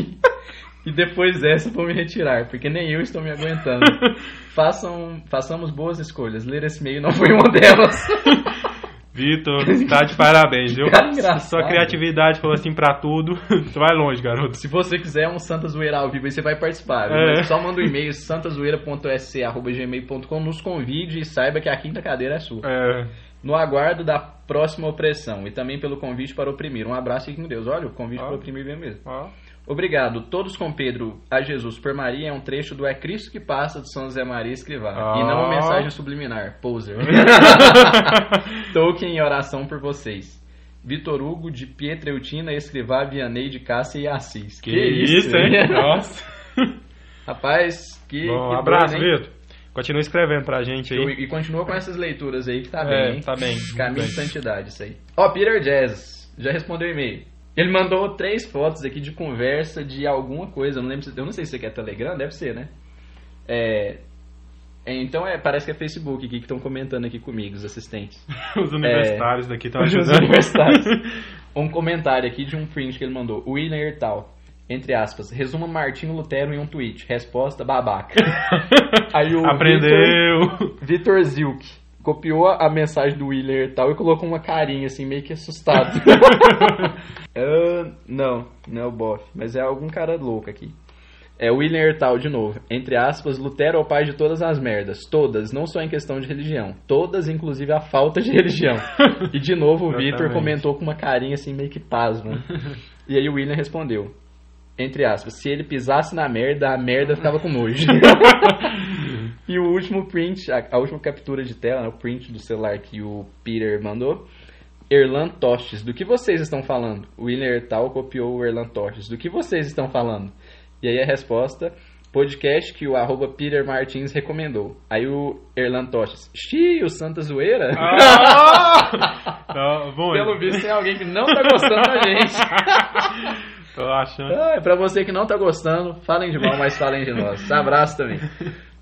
E depois dessa vou me retirar, porque nem eu estou me aguentando. Façam, façamos boas escolhas. Ler esse e-mail não foi uma delas. Vitor, tá de parabéns, viu? Cara. Sua criatividade falou assim pra tudo. Você vai longe, garoto. Se você quiser um Santa Zoeira ao vivo, aí você vai participar. É. Só manda um e-mail santazoeira.sc.gmail.com, nos convide e saiba que a quinta cadeira é sua. É, No aguardo da próxima opressão e também pelo convite para oprimir. Um abraço e com Deus. Olha, o convite Ó. para oprimir vem mesmo. ó. Obrigado. Todos com Pedro a Jesus por Maria é um trecho do É Cristo que passa de São José Maria Escrivá. Ah. E não uma mensagem subliminar. Poser. Tolkien em oração por vocês. Vitor Hugo de Pietreutina, Escrivá, Vianney de Cássia e Assis. Que, isso, hein? Nossa. Rapaz, que. Bom, que abraço? Vitor. Continua escrevendo pra gente aí. E, e continua com essas leituras aí que tá É, bem, hein? tá bem, Caminho bem. de santidade, isso aí. Ó, Peter Jazz, já respondeu o e-mail. Ele mandou três fotos aqui de conversa de alguma coisa. Eu não lembro se, eu não sei se quer Telegram, deve ser, né? É, é, então é, parece que é Facebook aqui que estão comentando aqui comigo, os assistentes. Os universitários daqui estão Os ajudando. universitários. um comentário aqui de um print que ele mandou. William Ertal. Entre aspas, resuma Martinho Lutero em um tweet. Resposta babaca. Aí o Aprendeu. Vitor- Zilk copiou a mensagem do William Ertal e colocou uma carinha assim, meio que assustado. Ah, não, não é o Boff, mas é algum cara louco aqui. É o William Ertal de novo. Entre aspas, Lutero é o pai de todas as merdas. Todas, não só em questão de religião. Todas, inclusive a falta de religião. E de novo o Vitor comentou com uma carinha assim, meio que pasmo. E aí o William respondeu. Entre aspas, se ele pisasse na merda, a merda ficava com nojo. e o último print, a, a última captura de tela, né, o print do celular que o Peter mandou. Erlan Tostes, do que vocês estão falando? O William Ertal copiou o Erlan Tostes. Do que vocês estão falando? E aí a resposta, podcast que o arroba Peter Martins recomendou. Aí o Erlan Tostes, xiii, o Santa Zoeira? Ah! Tá bom. Pelo visto tem alguém que não tá gostando da gente. Tô achando. Ah, pra você que não tá gostando, falem de mal, mas falem de nós. Abraço também.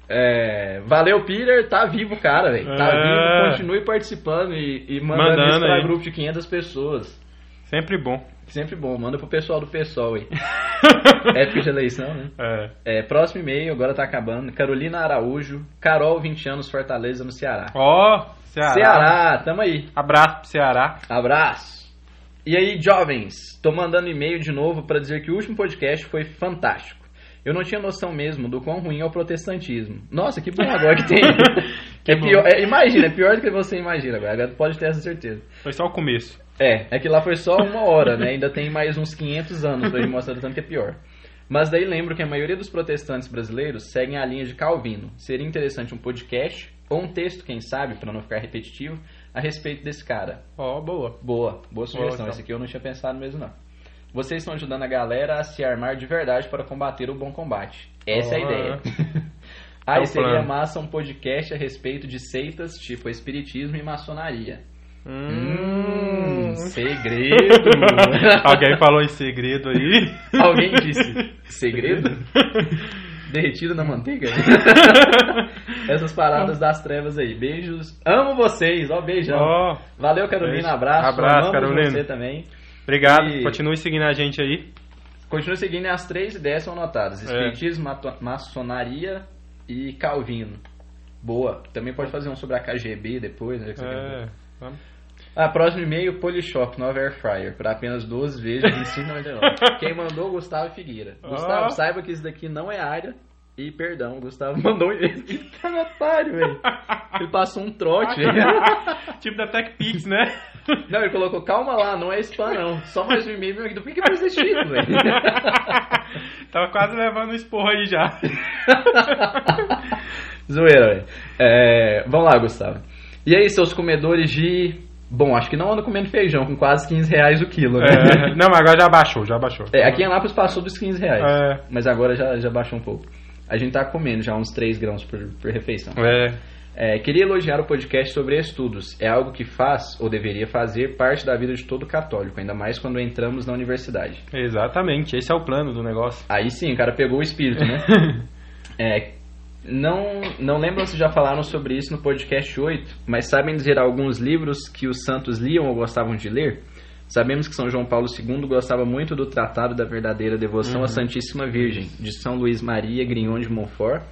É, valeu, Peter. Tá vivo, cara, velho. Tá É. vivo. Continue participando e, e mandando, Mandando isso pra aí. grupo de 500 pessoas. Sempre bom. Sempre bom. Manda pro pessoal do pessoal aí. Época de eleição, né? É. É, próximo e-mail, agora tá acabando. Carolina Araújo. Carol, 20 anos, Fortaleza, no Ceará. Ó, Ceará. Ceará, tamo aí. Abraço pro Ceará. Abraço. E aí, jovens, tô mandando e-mail de novo para dizer que o último podcast foi fantástico. Eu não tinha noção mesmo do quão ruim é o protestantismo. Nossa, que bom agora que tem. é bom. pior, é, imagina, é pior do que você imagina agora. Agora pode ter essa certeza. Foi só o começo. É, é que lá foi só uma hora, né? Ainda tem mais uns 500 anos pra gente mostrar tanto que é pior. Mas daí lembro que a maioria dos protestantes brasileiros seguem a linha de Calvino. Seria interessante um podcast ou um texto, quem sabe, para não ficar repetitivo, a respeito desse cara. Ó, boa. Boa, boa sugestão. então. Esse aqui eu não tinha pensado mesmo, não. Vocês estão ajudando a galera a se armar de verdade para combater o bom combate. Essa é a ideia. É Aí o seria plano. massa um podcast a respeito de seitas tipo espiritismo e maçonaria. Hum, Hum. segredo. Alguém falou em segredo aí. Alguém disse segredo? Derretido na manteiga? Essas paradas das trevas aí. Beijos. Amo vocês. Ó, beijão. Ó, Valeu, Carolina. beijo. Abraço. Abraço, Amamos Carolina. você também. obrigado. E- Continue seguindo a gente aí. Continue seguindo as três ideias são anotadas: É. Espiritismo, mato- maçonaria e Calvino. Boa. Também pode fazer um sobre a KGB depois, né? É, vamos. Ah, próximo e-mail: Polishop, nova Air Fryer, por apenas 12 vezes de 25,99. Quem mandou, Gustavo Figueira. Ó. Gustavo, saiba que isso daqui não é área E perdão, Gustavo mandou um e-mail. Que otário, velho. Ele passou um trote, velho. Tipo da TechPix, né? Não, ele colocou, calma lá, não é spam não. Só mais um e-mail meu aqui. Por que que fez esse título, velho? Tava quase levando um esporro aí já. Zoeira, velho. É, vamos lá, Gustavo. E aí, seus comedores de... Bom, acho que não anda comendo feijão com quase 15 reais o quilo, né? É, não, mas agora já baixou, já baixou. É, aqui em Anápolis passou dos 15 reais. É. Mas agora já, já baixou um pouco. A gente tá comendo já uns 3 grãos por, por refeição. É, É, queria elogiar o podcast sobre estudos. É algo que faz, ou deveria fazer, parte da vida de todo católico, ainda mais quando entramos na universidade. exatamente. Esse é o plano do negócio. Aí sim, o cara pegou o espírito, né? É, não, não lembro se já falaram sobre isso no podcast 8, mas sabem dizer alguns livros que os santos liam ou gostavam de ler? Sabemos que São João Paulo II gostava muito do Tratado da Verdadeira Devoção à Santíssima Virgem, de São Luís Maria Grignon de Montfort,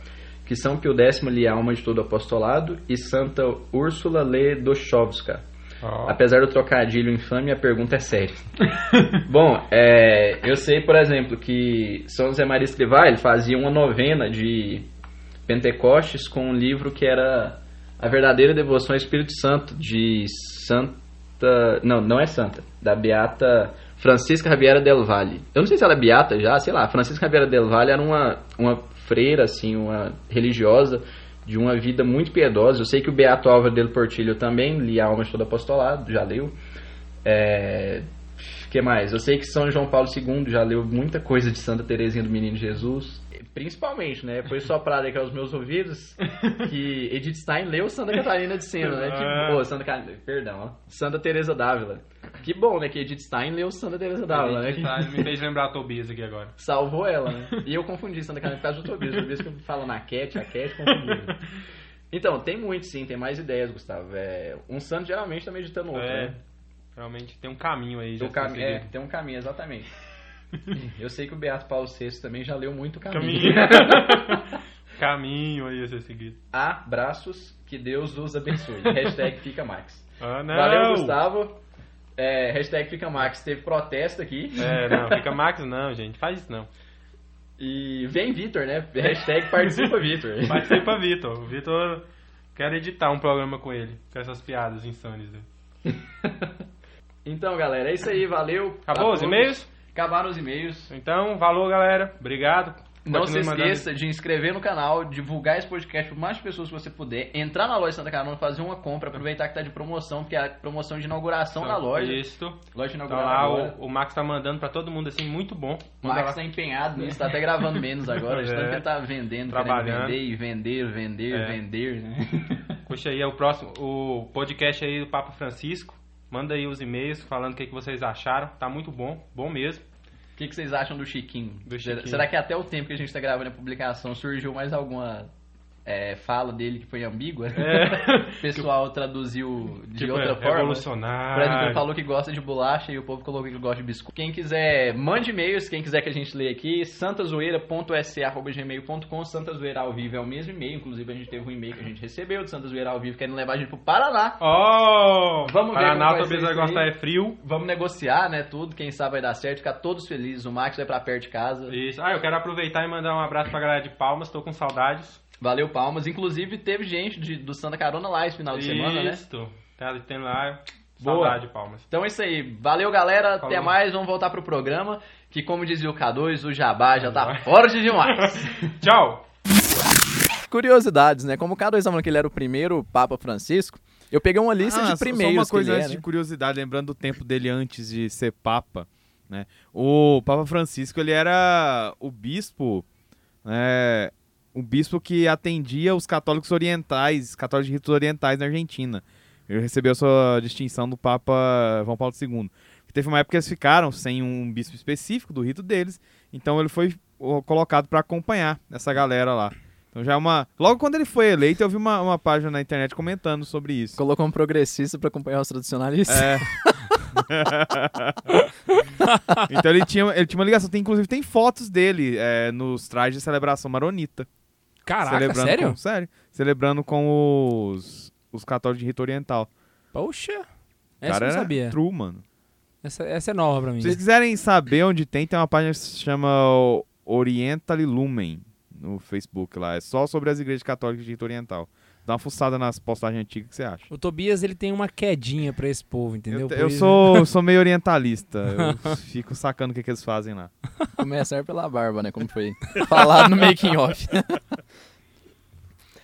que São Pio X lia a alma de todo apostolado, e Santa Úrsula lê Dochowska. Ó. Apesar do trocadilho infame, a pergunta é séria. Bom, é, eu sei, por exemplo, que São José Maria Escrivá ele fazia uma novena de Pentecostes com um livro que era A Verdadeira Devoção ao Espírito Santo, de Santa... Não, não é Santa. Da Beata Francisca Javiera del Valle. Eu não sei se ela é beata já, sei lá. Francisca Javiera del Valle era uma, uma freira, assim, uma religiosa de uma vida muito piedosa. Eu sei que o Beato Álvaro del Portillo também lia Alma de Todo Apostolado, já leu. É... que mais? Eu sei que São João Paulo II já leu muita coisa de Santa Teresinha do Menino Jesus. Principalmente, né? Foi soprado aqui aos meus ouvidos que Edith Stein leu Santa Catarina de Sena, né? Que, pô, Santa Catarina, perdão, ó. Santa Teresa d'Ávila. Que bom, né? Que Edith Stein leu Santa Teresa d'Ávila, né? Tá, me fez lembrar a Tobias aqui agora. salvou ela, né? E eu confundi Santa Catarina por causa do Tobias. Tobias que eu falo na Cat, a Cat confundi. Então, tem muito sim, tem mais ideias, Gustavo. É, um santo geralmente tá meditando outro, É, né? realmente tem um caminho aí. Tem Já um cami- é, tem um caminho, exatamente. Eu sei que o Beato Paulo VI também já leu muito caminho. Caminho. caminho aí a ser seguido. Abraços, que Deus os abençoe. Hashtag fica Max. Ah, não. Valeu, Gustavo. É, hashtag fica Max. Teve protesto aqui. É, não, fica Max não, gente. Faz isso não. E vem Vitor, né? Hashtag participa Vitor. Participa, Vitor. O Vitor quer editar um programa com ele, com essas piadas insanas dele. Então, galera, é isso aí. Valeu. Acabou os e-mails? Acabaram os e-mails. Então, valeu, galera. Obrigado. Não Continue se mandando- esqueça de inscrever no canal, divulgar esse podcast para mais pessoas que você puder, entrar na loja Santa Carona, fazer uma compra, aproveitar que tá de promoção, porque é a promoção de inauguração da loja. Isso. Loja Então inaugurada lá, agora. o, o Max tá mandando pra todo mundo assim, muito bom. O Max lá. tá empenhado nisso, tá até gravando menos agora, de tanto que ele tá vendendo, Trabalhando. vender e vender, vender, É. vender, né? Puxa aí, é o próximo, o podcast aí do Papa Francisco. Manda aí os e-mails falando o que, que vocês acharam. Tá muito bom, bom mesmo. O que, que vocês acham do Chiquinho? Do Chiquinho. Será que até o tempo que a gente tá gravando a publicação surgiu mais alguma é, fala dele que foi ambígua? É. o pessoal traduziu de Tipo, outra é, forma? revolucionário. Exemplo, ele falou que gosta de bolacha e o povo colocou que gosta de biscoito. Quem quiser, mande e-mails. Quem quiser que a gente leia aqui, santazoeira.sc.gmail.com. Santa Zoeira ao vivo é o mesmo e-mail. Inclusive, a gente teve um e-mail que a gente recebeu de Santa Zoeira ao vivo querendo levar a gente pro Paraná. Oh! Vamos ver Paraná, talvez vai gostar é frio. Vamos negociar, né? Tudo. Quem sabe vai dar certo. Ficar todos felizes. O Max vai pra perto de casa. Isso. Ah, eu quero aproveitar e mandar um abraço pra galera de Palmas. Tô com saudades. Valeu, Palmas. Inclusive, teve gente de- do Santa Carona lá esse final de semana, né? Isso. Tá, tem lá. Boa. Saudade, Palmas. Então é isso aí. Valeu, galera. Até Falou. mais. Vamos voltar pro programa. Que, como dizia o K2, o Jabá já tá forte demais. Tchau! Curiosidades, né? Como o K2 tá falando que ele era o primeiro Papa Francisco, eu peguei uma lista Ah, de primeiros Só uma coisa que ele antes é, de né? curiosidade, lembrando do tempo dele antes de ser Papa, né? O Papa Francisco, ele era o bispo, né? O bispo que atendia os católicos orientais, católicos de ritos orientais na Argentina. Ele recebeu sua distinção do Papa João Paulo II. Teve uma época que eles ficaram sem um bispo específico do rito deles, então ele foi colocado para acompanhar essa galera lá. Então já é uma. Logo quando ele foi eleito, eu vi uma, uma página na internet comentando sobre isso. Colocou um progressista pra acompanhar os tradicionalistas. É. então ele tinha, ele tinha uma ligação. Tem, inclusive tem fotos dele é, nos trajes de celebração maronita. Caraca, celebrando sério? Com, sério. Celebrando com os, os católicos de rito oriental. Poxa. Essa cara eu não sabia. True, mano. Essa, essa é nova pra mim. Se vocês quiserem saber onde tem, tem uma página que se chama Oriental Lumen. no Facebook lá. É só sobre as igrejas católicas de Rito Oriental. Dá uma fuçada nas postagens antigas que você acha. O Tobias, ele tem uma quedinha pra esse povo, entendeu? Eu, eu isso- sou, sou meio orientalista. Eu fico sacando o que, que eles fazem lá. Começar pela barba, né? Como foi falado no making off.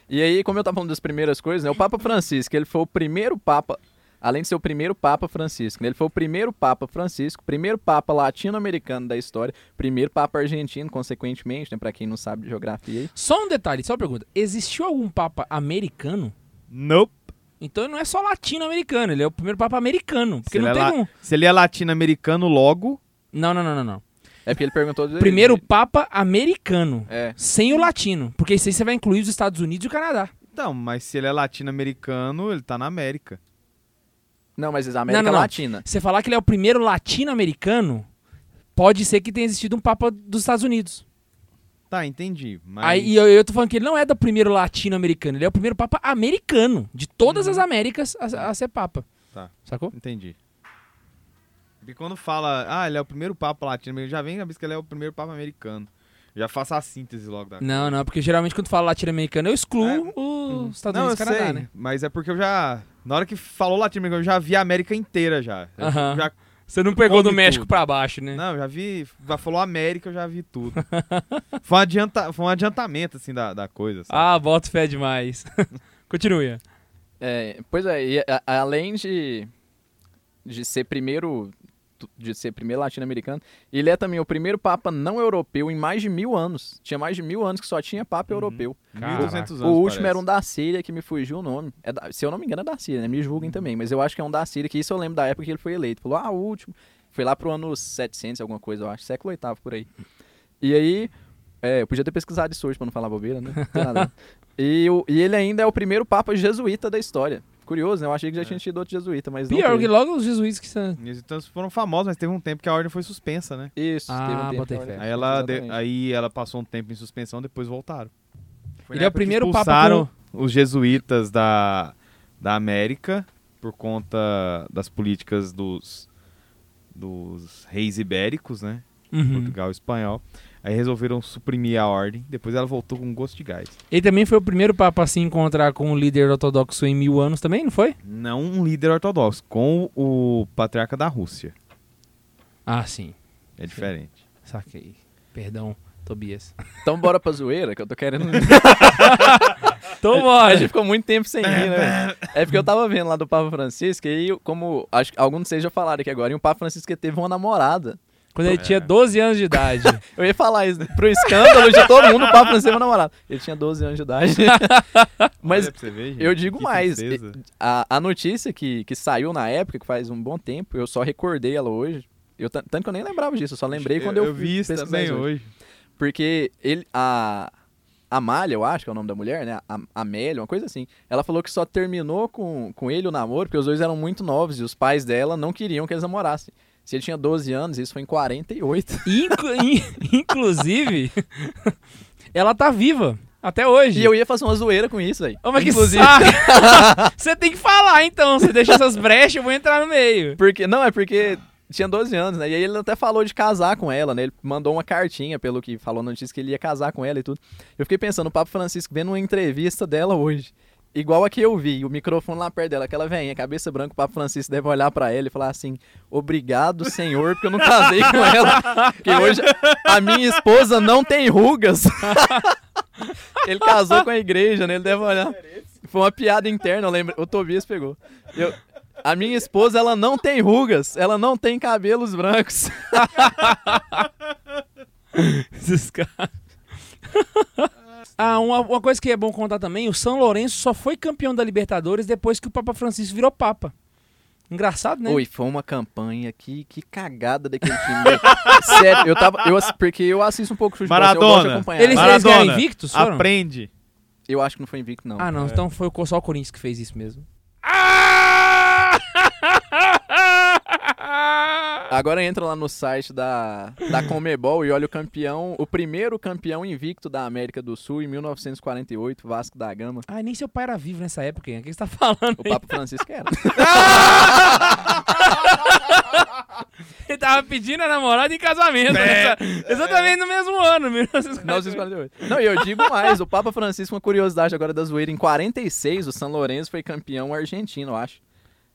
e aí, como eu tava falando das primeiras coisas, né? O Papa Francisco, ele foi o primeiro Papa, além de ser o primeiro Papa Francisco, né? ele foi o primeiro Papa Francisco, primeiro Papa latino-americano da história, primeiro Papa argentino, consequentemente, né? Pra quem não sabe de geografia aí. Só um detalhe, só uma pergunta. Existiu algum papa americano? Nope. Então ele não é só latino-americano, ele é o primeiro papa americano. Porque Se não ele, é um... se ele é latino-americano logo, Não, não, não, não, não. É porque ele perguntou... de- Primeiro papa americano. É. Sem o latino. Porque isso aí você vai incluir os Estados Unidos e o Canadá. Então, mas se ele é latino-americano, ele tá na América. Não, mas a América Não, não, não. Latina. Você falar que ele é o primeiro latino-americano, pode ser que tenha existido um papa dos Estados Unidos. Tá, entendi. Mas... Aí, e eu, eu tô falando que ele não é do primeiro latino-americano, ele é o primeiro papa americano, de todas as Américas a, a ser papa. Tá. Sacou? Entendi. Porque quando fala, ah, ele é o primeiro papa latino-americano, já vem na cabeça que ele é o primeiro papa americano. Já faço a síntese logo da Não, não, porque geralmente quando fala latino-americano eu excluo os Estados Não, Unidos eu e Canadá, sei, né? mas é porque eu já... Na hora que falou latino-americano, eu já vi a América inteira já. Eu Aham. já Você não pegou do México tudo. pra baixo, né? Não, já vi. Já falou América, eu já vi tudo. foi, um adianta, foi um adiantamento, assim, da, da coisa. sabe? Ah, boto fé demais. Continue. É, pois é, e a- além de, de ser primeiro de ser primeiro latino-americano, ele é também o primeiro papa não europeu em mais de mil anos. Tinha mais de mil anos que só tinha papa europeu. 1200 o anos. último parece. era um da Síria que me fugiu o nome. É da- se eu não me engano é da Síria, né? Me julguem também, mas eu acho que é um da Síria, que isso eu lembro da época que ele foi eleito. Falou, ah, o último. Foi lá pro ano 700 alguma coisa, eu acho, século oitavo por aí. E aí, é, eu podia ter pesquisado isso hoje pra não falar bobeira, né? Não tem nada. e, o- e ele ainda é o primeiro papa jesuíta da história. Curioso, né? Eu achei que já tinha tido outro jesuíta, mas não Pior que logo os jesuítas que são. Eles então, foram famosos, mas teve um tempo que a ordem foi suspensa, né? Isso, Ah, teve um tempo. botei fé. Aí ela, de- aí ela passou um tempo em suspensão, depois voltaram. Foi Ele é o primeiro papa expulsaram os jesuítas da, da América por conta das políticas dos, dos reis ibéricos, né? Uhum. Portugal e espanhol. Aí resolveram suprimir a ordem. Depois ela voltou com gosto de gás. Ele também foi o primeiro papa a se encontrar com um líder ortodoxo em mil anos também, não foi? Não um líder ortodoxo, com o patriarca da Rússia. Ah, sim. É diferente. Saquei. Perdão, Tobias. Então bora pra zoeira, que eu tô querendo. Então A bora. gente ficou muito tempo sem ir, né? É porque eu tava vendo lá do Papa Francisco, e aí, como acho que alguns de vocês já falaram aqui agora, e o Papa Francisco teve uma namorada. Quando ele É. tinha 12 anos de idade. Eu ia falar isso, né? Pro escândalo de todo mundo, o Papa Francisco teve uma namorada. Ele tinha 12 anos de idade. Mas Olha pra você ver, gente, eu digo que mais, a, a notícia que, que saiu na época, que faz um bom tempo, eu só recordei ela hoje. Eu, tan- tanto que eu nem lembrava disso, eu só lembrei quando eu, eu vi isso também hoje. Porque ele, a Amália, eu acho que é o nome da mulher, né? A Amélia, uma coisa assim. Ela falou que só terminou com, com ele o namoro porque os dois eram muito novos e os pais dela não queriam que eles namorassem. Se ele tinha 12 anos, isso foi em 48. Inclu- in- inclusive, ela tá viva até hoje. E eu ia fazer uma zoeira com isso aí. Ô, mas que Inclusive! Você tem que falar então. Você deixa essas brechas, eu vou entrar no meio. porque não é porque tinha 12 anos, né? E aí ele até falou de casar com ela, né? Ele mandou uma cartinha, pelo que falou na notícia, que ele ia casar com ela e tudo. Eu fiquei pensando, o Papa Francisco vendo uma entrevista dela hoje. Igual a que eu vi, o microfone lá perto dela, aquela velhinha, cabeça branca, o Papa Francisco deve olhar pra ela e falar assim: Obrigado, Senhor, porque eu não casei com ela. Porque hoje a minha esposa não tem rugas. ele casou com a igreja, né? Ele deve olhar. Foi uma piada interna, eu lembro. O Tobias pegou. Eu- a minha esposa, ela não tem rugas, ela não tem cabelos brancos. Esses caras. Ah, uma, uma coisa que é bom contar também, o São Lourenço só foi campeão da Libertadores depois que o Papa Francisco virou Papa. Engraçado, né? Oi, foi uma campanha que, que cagada daquele time. né? Sério, eu tava. Eu, porque eu assisto um pouco de futebol, assim, eu gosto de Maradona. acompanhar. Eles, Mas eles Maradona, invictos, foram? Aprende. Eu acho que não foi invicto, não. Ah, não. Então foi o- só o Corinthians que fez isso mesmo. Agora entra lá no site da, da Comebol e olha o campeão, o primeiro campeão invicto da América do Sul em 1948, Vasco da Gama. Ah, nem seu pai era vivo nessa época, hein? O que você tá falando? O aí? Papa Francisco era. Ele tava pedindo a namorada em casamento. É. nessa- exatamente no mesmo ano, 1948. 1948. Não, e eu digo mais, o Papa Francisco, uma curiosidade agora da zoeira, em 46 o São Lourenço foi campeão argentino, eu acho.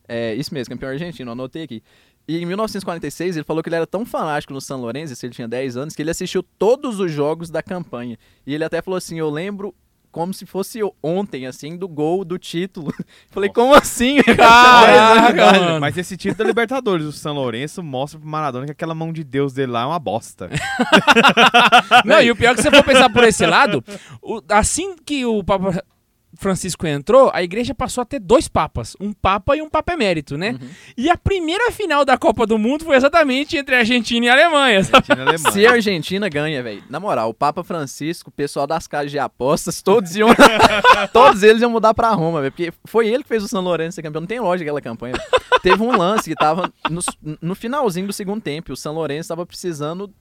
É, isso mesmo, campeão argentino, anotei aqui. E em 1946 ele falou que ele era tão fanático no São Lourenço, isso ele tinha 10 anos, que ele assistiu todos os jogos da campanha. E ele até falou assim, eu lembro como se fosse ontem, assim, do gol, do título. Falei, como assim? Caraca, mano. Mas esse título da Libertadores, o São Lourenço mostra pro Maradona que aquela mão de Deus dele lá é uma bosta. Não, e o pior é que você for pensar por esse lado, o- assim que o Papa Francisco entrou, a igreja passou a ter dois papas, um papa e um papa emérito, né? E a primeira final da Copa do Mundo foi exatamente entre a Argentina e a Alemanha. Argentina e Alemanha. Se a Argentina ganha, velho, na moral, o Papa Francisco, o pessoal das casas de apostas, todos iam. todos eles iam mudar pra Roma, velho. Porque foi ele que fez o São Lourenço ser campeão. Não tem lógica aquela campanha. Teve um lance que tava no, no finalzinho do segundo tempo. e O São Lourenço tava precisando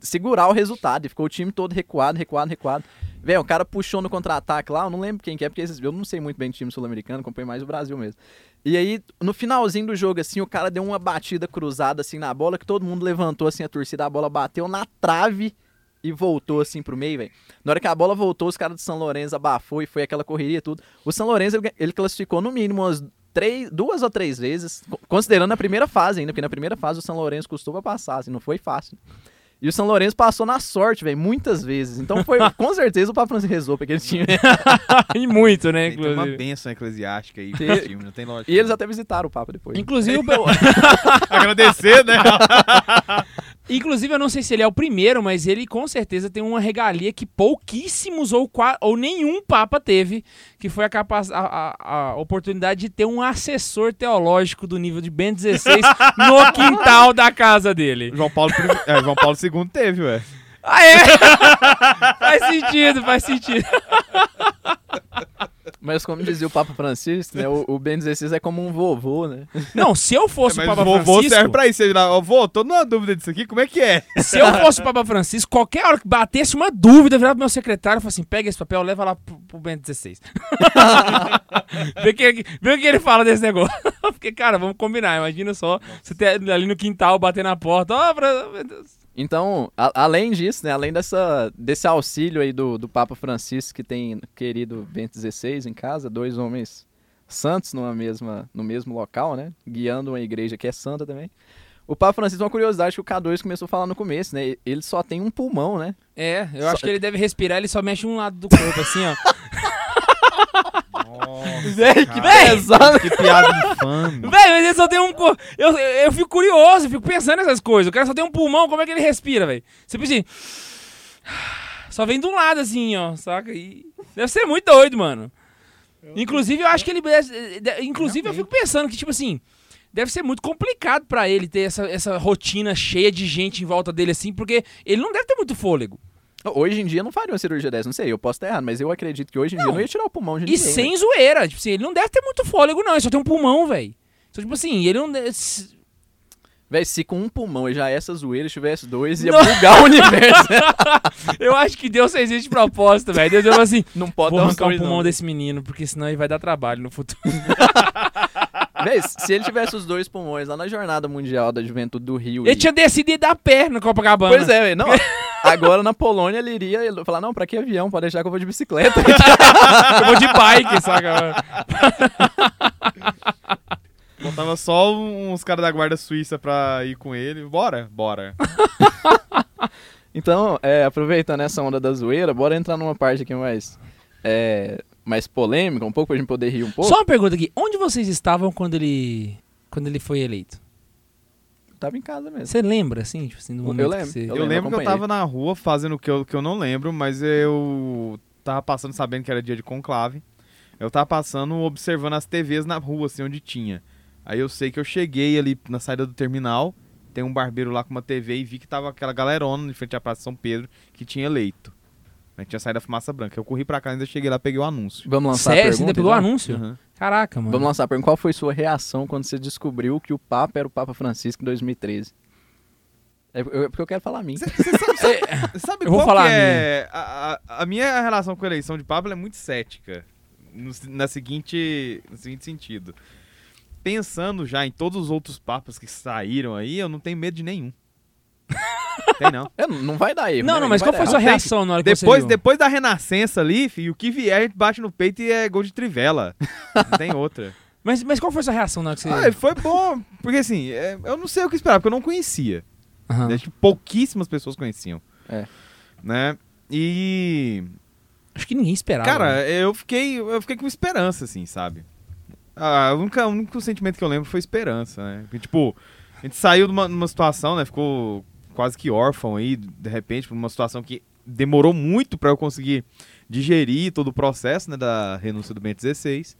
segurar o resultado. E ficou o time todo recuado, recuado, recuado. Velho, o cara puxou no contra-ataque lá, eu não lembro quem que é, porque eu não sei muito bem de time sul-americano, acompanho mais o Brasil mesmo. E aí, no finalzinho do jogo, assim, o cara deu uma batida cruzada, assim, na bola, que todo mundo levantou, assim, a torcida, a bola bateu na trave e voltou, assim, pro meio, velho. Na hora que a bola voltou, os caras do São Lourenço abafou e foi aquela correria e tudo. O São Lourenço, ele, classificou no mínimo umas três, duas ou três vezes, co- considerando a primeira fase ainda, porque na primeira fase o São Lourenço custou pra passar, assim, não foi fácil. E o São Lourenço passou na sorte, velho, muitas vezes. Então foi, com certeza, o Papo Francisco rezou pra aquele time. e muito, né? Tem que ter uma Inclusive, bênção eclesiástica aí Tem- pro time, não tem lógica. E eles não. até visitaram o Papa depois. inclusive, o- Agradecer, né? inclusive, eu não sei se ele é o primeiro, mas ele com certeza tem uma regalia que pouquíssimos ou, ou nenhum papa teve, que foi a, a, a- a oportunidade de ter um assessor teológico do nível de Ben 16 no quintal da casa dele. João Paulo, é, João Paulo II teve, ué. Ah, é? faz sentido, faz sentido. Mas como dizia o Papa Francisco, né, o, o Ben 16 é como um vovô, né? Não, se eu fosse Mas o Papa o vovô Francisco, serve pra isso. Ele lá, ó, vô, tô numa dúvida disso aqui, como é que é? se eu fosse o Papa Francisco, qualquer hora que batesse uma dúvida, virava pro meu secretário e falava assim, pega esse papel, leva lá pro, pro Bento 16. vê, que, vê o que ele fala desse negócio. Porque, cara, vamos combinar, imagina só, você ter ali no quintal, bater na porta, ó, pra- meu Deus. Então, a- além disso, né, além dessa, desse auxílio aí do, do Papa Francisco, que tem querido Bento XVI em casa, dois homens santos numa mesma, no mesmo local, né, guiando uma igreja que é santa também. O Papa Francisco, uma curiosidade que o K2 começou a falar no começo, né, ele só tem um pulmão, né, É, eu Só- acho que ele deve respirar, ele só mexe um lado do corpo, assim, ó. Véi, que Cara, pesado! Que piada infame. Véi, mas ele só tem um corpo. Eu, eu, eu fico curioso, eu fico pensando nessas coisas. O cara só tem um pulmão, como é que ele respira, velho? Você pensa assim. Só vem de um lado, assim, ó, saca? E deve ser muito doido, mano. Inclusive, eu acho que ele. deve- de- Inclusive, eu fico pensando que, tipo assim. Deve ser muito complicado pra ele ter essa, essa rotina cheia de gente em volta dele, assim, porque ele não deve ter muito fôlego. Hoje em dia não faria uma cirurgia dessa, não sei, eu posso estar errado, mas eu acredito que hoje em dia Não. não ia tirar o pulmão de E ninguém. sem zoeira. Tipo assim, ele não deve ter muito fôlego, não. Ele só tem um pulmão, velho. Então, tipo assim, ele não. Véi, se com um pulmão e já essa zoeira tivesse dois, ia Não. bugar o universo. Eu acho que Deus fez isso de propósito, velho. Deus falou assim: Não pode vou um arrancar o dois, pulmão não. desse menino, porque senão ele vai dar trabalho no futuro. Véi, se ele tivesse os dois pulmões lá na Jornada Mundial da Juventude do Rio. Ele e- tinha decidido ir dar pé na Copacabana. Pois é, velho. Não, agora na Polônia ele iria ele falar, não, pra que avião? Pode deixar que eu vou de bicicleta. Eu vou de bike, saca? Faltava só uns caras da guarda suíça pra ir com ele. Bora? Bora. então, é, aproveitando essa onda da zoeira, bora entrar numa parte aqui mais, é, mais polêmica, um pouco pra gente poder rir um pouco. Só uma pergunta aqui: onde vocês estavam quando ele. Quando ele foi eleito? Tava em casa mesmo. Você lembra, assim? Tipo assim, do Eu momento lembro, que você... eu Eu, lembro, que eu tava na rua fazendo o que eu, que eu não lembro, mas eu tava passando sabendo que era dia de conclave. Eu tava passando observando as TVs na rua, assim, onde tinha. Aí eu sei que eu cheguei ali na saída do terminal, tem um barbeiro lá com uma TV e vi que tava aquela galerona em frente à Praça São Pedro que tinha eleito. Aí tinha saído a fumaça branca. Eu corri pra cá, ainda cheguei lá, peguei o anúncio. Vamos lançar a Sério? pergunta? Você ainda pegou o então? anúncio? Uhum. Caraca, mano. Vamos lançar a pergunta. Qual foi sua reação quando você descobriu que o Papa era o Papa Francisco em 2013? É eu- é porque eu quero falar a mim. Sabe Eu vou qual falar que a é? A, a- a minha relação com a eleição de Pablo é muito cética. No, na seguinte, no seguinte sentido. pensando já em todos os outros papas que saíram aí, eu não tenho medo de nenhum. Tem não. É, não vai dar erro. Não, né, não, mas vai qual foi dar sua Não, reação na hora que você Depois, viu? depois da renascença ali, filho, o que vier a gente bate no peito e é gol de trivela. Não tem outra. Mas, mas qual foi sua reação na hora que você... Ah, foi bom, porque assim, é, eu não sei o que esperar, porque eu não conhecia. Né? Tipo, pouquíssimas pessoas conheciam. É. Né? E. Acho que ninguém esperava. Cara, né? eu fiquei, eu fiquei com esperança, assim, sabe? Ah, o, único, o único sentimento que eu lembro foi esperança, né? Porque, tipo, a gente saiu de uma, numa situação, né? Ficou quase que órfão aí, de repente, por uma situação que demorou muito pra eu conseguir digerir todo o processo, né? Da renúncia do Bento 16.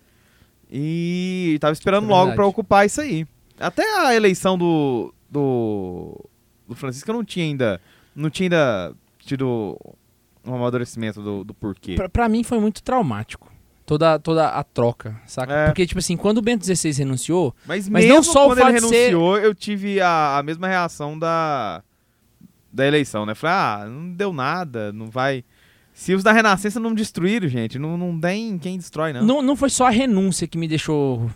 E tava esperando É logo pra ocupar isso aí. Até a eleição do, do, do Francisco eu não tinha ainda, não tinha ainda tido um amadurecimento do, do porquê. Pra, pra mim foi muito traumático. Toda, toda a troca, saca? É. Porque, tipo assim, quando o Bento XVI renunciou, Mas, Mas não só o quando ele fato ser- renunciou, eu tive a, a mesma reação da, da eleição, né? Falei, ah, não deu nada, não vai... Se os da Renascença não destruíram, gente, não, não tem quem destrói, não. não, não foi só a renúncia que me deixou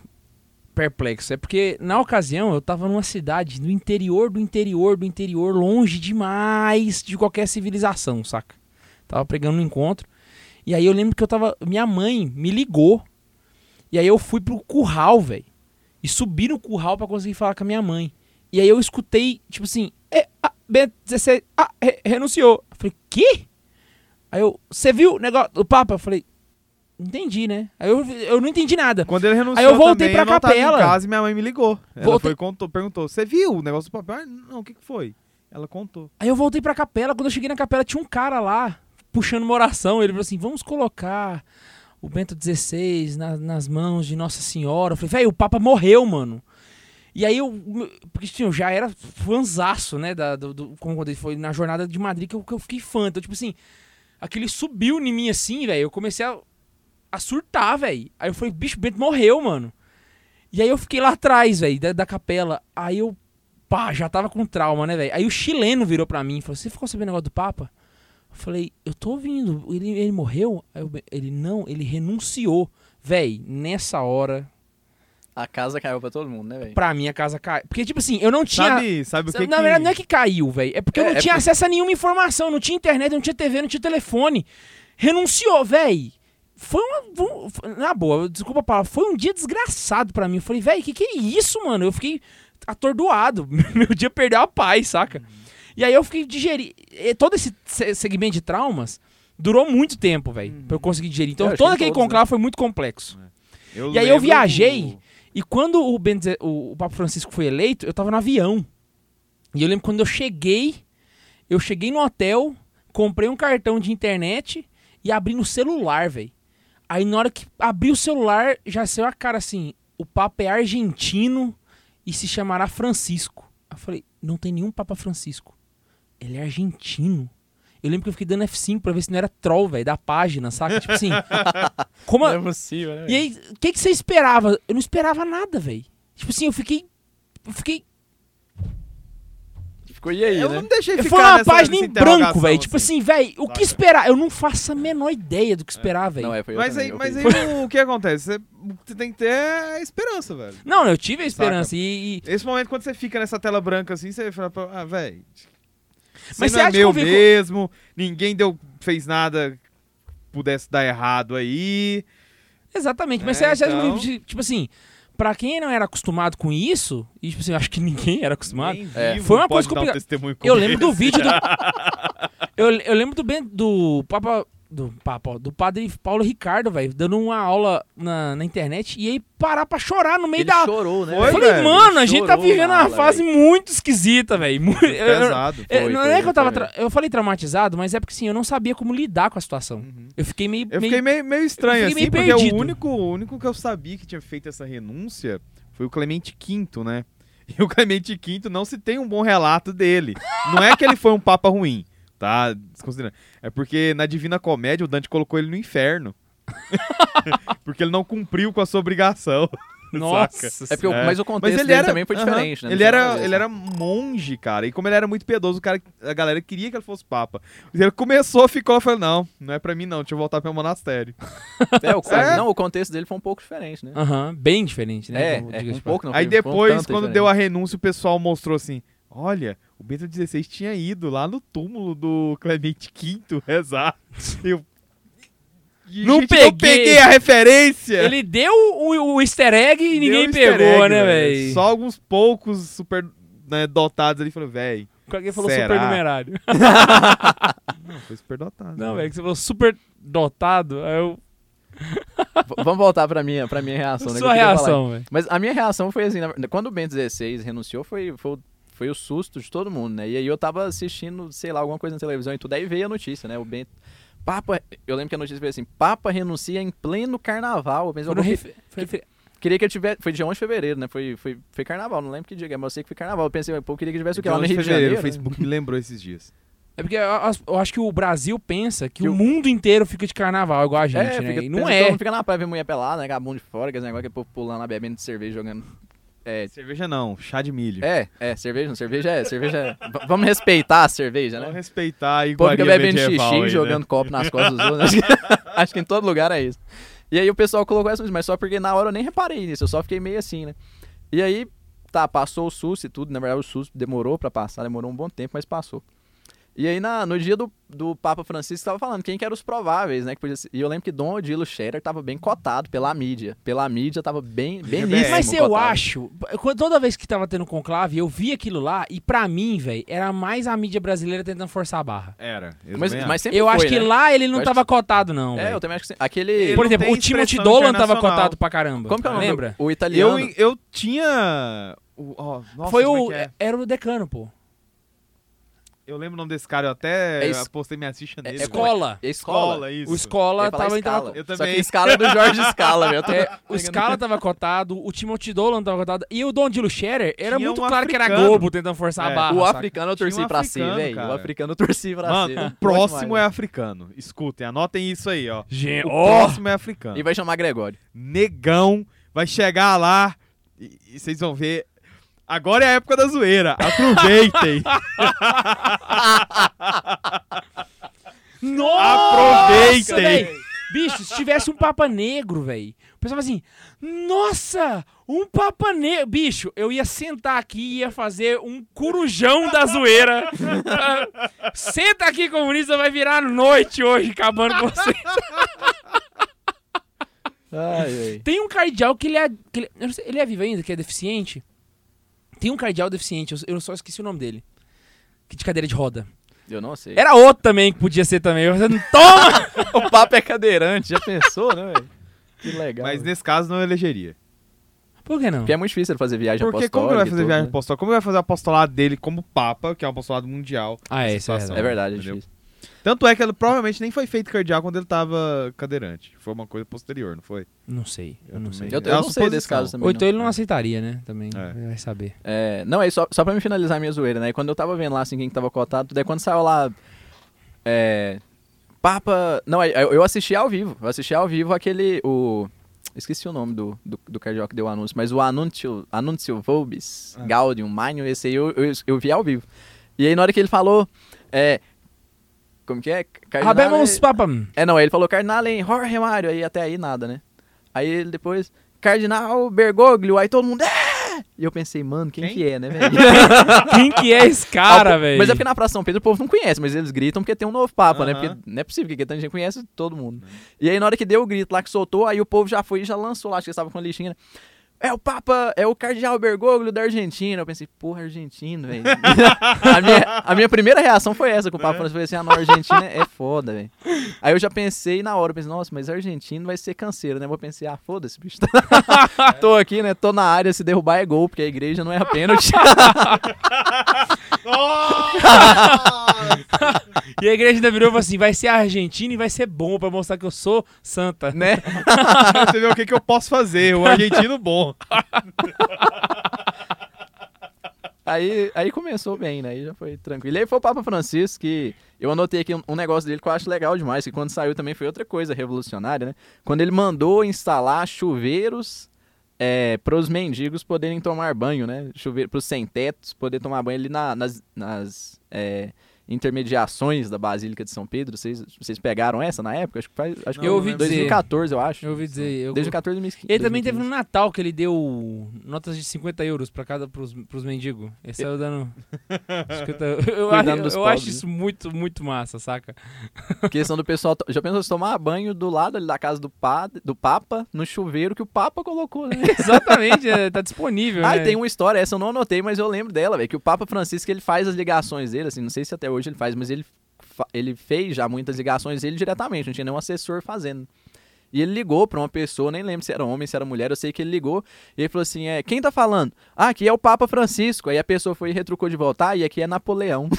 perplexo. É porque, na ocasião, eu tava numa cidade do interior do interior do interior, longe demais de qualquer civilização, saca? Tava pregando um encontro. E aí eu lembro que eu tava. Minha mãe me ligou. E aí eu fui pro curral, velho. E subi no curral pra conseguir falar com a minha mãe. E aí eu escutei, tipo assim, é, ah, Bento 16, ah, re- renunciou. Eu falei, que? Aí eu, você viu o negócio do Papa? Eu falei, entendi, né? Aí eu, eu não entendi nada. Quando ele renunciou Aí eu voltei também, pra eu não tava capela. em casa e minha mãe me ligou. Ela Voltei- foi, contou, perguntou, você viu o negócio do papel? Ah, não, o que, que foi? Ela contou. Aí eu voltei pra capela. Quando eu cheguei na capela, tinha um cara lá, puxando uma oração. Ele falou assim: vamos colocar o Bento XVI na- nas mãos de Nossa Senhora. Eu falei, velho, o Papa morreu, mano. E aí eu. Porque assim, eu já era fãzaço, né? Da, do, do- quando ele foi na jornada de Madrid que eu, que eu fiquei fã. Então, tipo assim, aquele subiu em mim assim, velho. Eu comecei a, a surtar, velho. Aí eu falei, bicho, o Bento morreu, mano. E aí eu fiquei lá atrás, velho, da, da capela. Aí eu, pá, já tava com trauma, né, velho? Aí o chileno virou pra mim e falou: Você ficou sabendo o negócio do Papa? Eu falei: Eu tô ouvindo. Ele, ele morreu? Eu, ele, não, ele renunciou. Véi, nessa hora, A casa caiu pra todo mundo, né, velho? pra mim a casa caiu. Porque, tipo assim, eu não tinha. Sabe, sabe o que Na que... verdade, não é que caiu, velho. É porque eu É, não é tinha por- acesso a nenhuma informação. Não tinha internet, não tinha TV, não tinha telefone. Renunciou, velho. Foi uma. um- Na boa, desculpa a palavra. Foi um dia desgraçado pra mim. Eu falei, velho, que que é isso, mano? Eu fiquei atordoado. Meu dia perdeu a paz, saca? E aí eu fiquei digerir. Todo esse se- segmento de traumas durou muito tempo, velho. Pra eu conseguir digerir. Então É, acho todo que aquele todos, né? conclave foi muito complexo. Eu E aí eu viajei. E quando o, o Papa Francisco foi eleito, eu tava no avião. E eu lembro quando eu cheguei, eu cheguei no hotel, comprei um cartão de internet e abri no celular, velho. Aí na hora que abri o celular, já saiu a cara assim: o Papa é argentino e se chamará Francisco. Eu falei: não tem nenhum Papa Francisco. Ele é argentino. Eu lembro que eu fiquei dando F5 pra ver se não era troll, velho, da página, saca? Tipo assim. como, Não a- é possível, né? e aí, o que, que você esperava? Eu não esperava nada, velho. Tipo assim, eu fiquei. Eu fiquei. Ficou e aí, Eu né? não deixei ficar Foi uma nessa- página em branco, velho. Tipo assim, velho, o que Saca. esperar? Eu não faço a menor ideia do que esperar, velho. Não, é, Mas também, aí, mas aí o que acontece? Você, você tem que ter é esperança, velho. Não, eu tive a esperança. E, e- Esse momento quando você fica nessa tela branca assim, você fala, pra- ah, velho. Mas Mas você não é acha que meu mesmo, ninguém deu, fez nada que pudesse dar errado aí. Exatamente. Mas É, você acha então- que, tipo assim, pra quem não era acostumado com isso, e tipo assim, eu acho que ninguém era acostumado. É. Foi uma coisa um complicada. testemunho Eu lembro do vídeo do. eu, eu lembro do, ben, do Papa. Do Papa, do padre Paulo Ricardo, velho, dando uma aula na, na internet e aí parar pra chorar no meio Ele da. chorou, né? Foi, Eu falei, mano, a gente tá vivendo uma aula, fase muito esquisita, velho. Eu- eu- Pesado. é, Foi, não foi, é que eu tava. tra- Eu falei traumatizado, mas é porque assim, eu não sabia como lidar com a situação. Eu fiquei meio. Eu meio- fiquei meio, meio estranho eu assim, meio porque perdido. o único, o único que eu sabia que tinha feito essa renúncia foi o Clemente V, né? E o Clemente V não se tem um bom relato dele. Não é que ele foi um papa ruim, tá? Desconsiderando. É porque na Divina Comédia o Dante colocou ele no inferno. porque ele não cumpriu com a sua obrigação. Nossa. É porque É. mas o contexto dele também foi diferente, né? Não Ele tinha nada a era, ele era monge, cara. E como ele era muito piedoso, o cara, a galera queria que ele fosse papa. Ele começou, ficou, falou: não, não é pra mim, não. Deixa eu voltar pro meu monastério. É, o, É. Não, o contexto dele foi um pouco diferente, né? Aham, bem diferente, né? É, Como é um pouco não. Aí um depois, tanto quando diferente. deu a renúncia, o pessoal mostrou assim: olha, o Bento XVI tinha ido lá no túmulo do Clemente V rezar. Eu. E, Não gente, peguei. peguei a referência. Ele deu o, o easter egg e Deu ninguém pegou, egg, né, velho. Só alguns poucos super né, dotados ali falaram, velho. Alguém falou Será? supernumerário. Não, foi super dotado. Não, né? velho, que você falou super dotado. Aí eu... Vamos voltar pra minha, pra minha reação, né? Sua reação, velho. Mas a minha reação foi assim, quando o Bento XVI renunciou, foi, foi, o- foi o susto de todo mundo, né? E aí eu tava assistindo, sei lá, alguma coisa na televisão e tudo, aí veio a notícia, né? O Bento... Papa... Eu lembro que a notícia foi assim, Papa renuncia em pleno carnaval. Eu pensei, Foi eu refe- foi refe- queria que eu tivesse... Foi dia 11 de fevereiro, né? Foi, foi, foi carnaval, não lembro que dia que é, mas eu sei que foi carnaval. Eu pensei, pô, eu queria que tivesse o que lá no Dia Rio 11 de Janeiro. o né? Facebook me lembrou esses dias. É porque eu, eu acho que o Brasil pensa que Que o o- mundo inteiro fica de carnaval, igual a gente, É, né? fica, e não que é. todo mundo fica na praia, vê mulher pelada, né? Gabão de fora, aquele negócio que é povo pulando lá, bebendo de cerveja, jogando... É, Cerveja não, chá de milho. é, é, cerveja, não, cerveja é, cerveja é... Vamos respeitar a cerveja, né? Vamos respeitar a fica iguaria bebendo medieval xixi, aí, né? jogando copo nas costas dos outros. Acho que, acho que em todo lugar é isso. E aí o pessoal colocou essa mas só porque na hora eu nem reparei nisso, eu só fiquei meio assim, né? E aí, tá, passou o SUS e tudo, na verdade o SUS demorou pra passar, demorou um bom tempo, mas passou. E aí, na, no dia do, do Papa Francisco, tava falando quem que eram os prováveis, né? Que podia ser- e eu lembro que Dom Odilo Scherer tava bem cotado pela mídia. Pela mídia tava bem, bem níssimo Mas eu cotado. acho, toda vez que tava tendo conclave, eu vi aquilo lá e pra mim, velho, era mais a mídia brasileira tentando forçar a barra. Era. eu Mas, mas acho. sempre Eu foi, acho que né? lá ele não Eu acho tava cotado, não. É, velho. eu também acho que sim. Aquele... Ele Por exemplo, o Timothy Dolan tava internacional. cotado pra caramba. Como que é o nome? Lembra? O italiano. Eu, eu tinha. o- ó, nossa, Foi é o. é? Era o decano, pô. Eu lembro o nome desse cara, eu até É es- postei minha ficha nele. é. Escola. É escola. Isso. O Escola tava escala. então. Eu Só também. que escala é do Jorge Scala, velho. Eu tô- É, o Scala tava cotado, o Timothy Dolan tava cotado, e o Don Dilo Scherer era Tinha muito um claro que era africano. Globo tentando forçar É. a barra. O saca? africano eu torci um pra africano, velho. O africano eu torci pra Mano, ser. o Bom próximo demais, é africano. Escutem, anotem isso aí, ó. Gente, O ó, próximo é africano. E vai chamar Gregório. Negão vai chegar lá e vocês vão ver. Agora é a época da zoeira. Aproveitem. Nossa, Aproveitem. véi. Bicho, se tivesse um Papa Negro, velho. O pessoal fala assim: Nossa, um Papa Negro. Bicho, eu ia sentar aqui e ia fazer um corujão da zoeira. Ah, Senta aqui, comunista, vai virar noite hoje, acabando com você. Ai, ai. Tem um cardeal que ele é. que ele, eu não sei, ele é vivo ainda, que é deficiente. Tem um cardeal deficiente, eu, só esqueci o nome dele. Que de cadeira de roda. Eu não sei. Era outro também que podia ser também. Eu falei, Toma! O papo é cadeirante, já pensou, né, velho? Que legal. Mas velho. nesse caso não elegeria. Por que não? Porque é muito difícil ele fazer viagem Porque apostólica. como ele vai fazer tudo, viagem né? apostolada? Como ele vai fazer o apostolado dele como Papa, que é um apostolado mundial? Ah, é, isso é situação? É verdade, é difícil. Tanto é que ele provavelmente nem foi feito cardeal quando ele tava cadeirante. Foi uma coisa posterior, não foi? Não sei, eu, Eu não sei. Eu, É eu uma não sei desse caso também. Ou então ele não aceitaria, né? Também. É. Vai saber. É, não, é só, só pra me finalizar a minha zoeira, né? Quando eu tava vendo lá, assim, quem que tava cotado, daí quando saiu lá. É. Papa. Não, aí eu eu assisti ao vivo. Eu assisti ao vivo aquele. O. Esqueci o nome do, do, do cardeal que deu o anúncio, mas o Anúncio, Anúncio Vobis, Ah. Gaudium, Magnum, esse aí eu, eu, eu vi ao vivo. E aí na hora que ele falou. É. Como que é? Cardinale- Rabemos Papa. É, não, ele falou Cardinal em Jorge Mário, aí até aí nada, né? Aí ele depois, Cardinal Bergoglio, aí todo mundo, é! E eu pensei, mano, quem, Quem? que é, né, velho? Quem que é esse cara, Ah, velho? Mas é porque na Praça São Pedro o povo não conhece, mas eles gritam porque tem um novo Papa, né? Aham. Porque não é possível, porque tanta gente conhece todo mundo. E aí na hora que deu o grito lá que soltou, aí o povo já foi e já lançou lá, acho que eles estavam com a lixinha, né? É o Papa, é o Cardeal Bergoglio da Argentina. Eu pensei, porra, argentino, velho. a, minha, a minha primeira reação foi essa com o Papa. Eu falei assim, ah, não, Argentina é foda, velho. Aí eu já pensei na hora, eu pensei, nossa, mas argentino vai ser canseiro, né? Eu vou pensar, ah, foda-se, bicho. Tô aqui, né? Tô na área, se derrubar é gol, porque a igreja não é a pênalti. E a igreja ainda virou e falou assim: vai ser Argentina e vai ser bom pra mostrar que eu sou santa. né? Você vê o que, que eu posso fazer, o argentino bom. Aí, aí começou bem, né? Aí já foi tranquilo. E aí foi o Papa Francisco que eu anotei aqui um, um negócio dele que eu acho legal demais, que quando saiu também foi outra coisa revolucionária, né? Quando ele mandou instalar chuveiros é, para os mendigos poderem tomar banho, né? Chuveiro para os sem-tetos poder tomar banho ali na- nas, nas é, intermediações da Basílica de São Pedro. Vocês, vocês pegaram essa na época? Acho que faz. Acho que eu ouvi não dizer. 2014, eu acho. Eu ouvi dizer. Eu... 2014 2015. Ele também teve 2015. no Natal que ele deu notas de 50 euros pra cada pros, pros mendigos. Ele saiu dando. 50 euros. Eu, acho- eu acho isso muito, muito massa, saca? questão do pessoal. Já pensou se tomar banho do lado ali da casa do, padre, do Papa, no chuveiro que o Papa colocou, né? Exatamente, é, tá disponível. Ah, né? tem uma história, essa eu não anotei, mas eu lembro dela, velho. Que o Papa Francisco ele faz as ligações dele, assim, não sei se até hoje ele faz, mas ele, ele fez já muitas ligações dele diretamente, não tinha nenhum assessor fazendo. E ele ligou pra uma pessoa, nem lembro se era homem, se era mulher, eu sei que ele ligou, e ele falou assim: é, quem tá falando? Ah, aqui é o Papa Francisco. Aí a pessoa foi e retrucou de volta, ah, e aqui é Napoleão.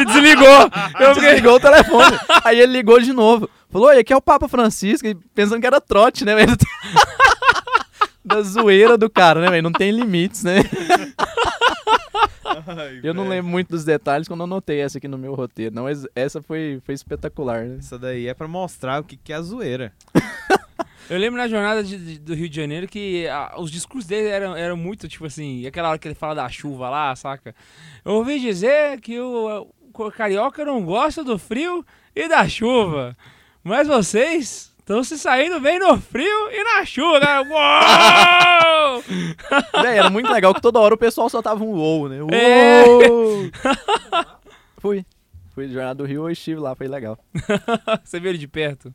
E desligou. Eu Desligou o telefone. Aí ele ligou de novo. Falou, e aqui é o Papa Francisco, e pensando que era trote, né, velho? Da zoeira do cara, né, velho? Não tem limites, né? Ai, Eu não lembro muito dos detalhes quando eu anotei essa aqui no meu roteiro. Não, mas essa foi, foi espetacular, né? Isso daí é pra mostrar o que, que é a zoeira. Eu lembro na jornada de- de- do Rio de Janeiro que ah, os discursos dele eram, eram muito, tipo assim, aquela hora que ele fala da chuva lá, saca? Eu ouvi dizer que o, o carioca não gosta do frio e da chuva, mas vocês estão se saindo bem no frio e na chuva, cara. Uou! Véi, era muito legal que toda hora o pessoal soltava um uou, né? Uou! É. Fui. Fui de Jornada do Rio, eu estive lá, foi legal. Você viu ele de perto?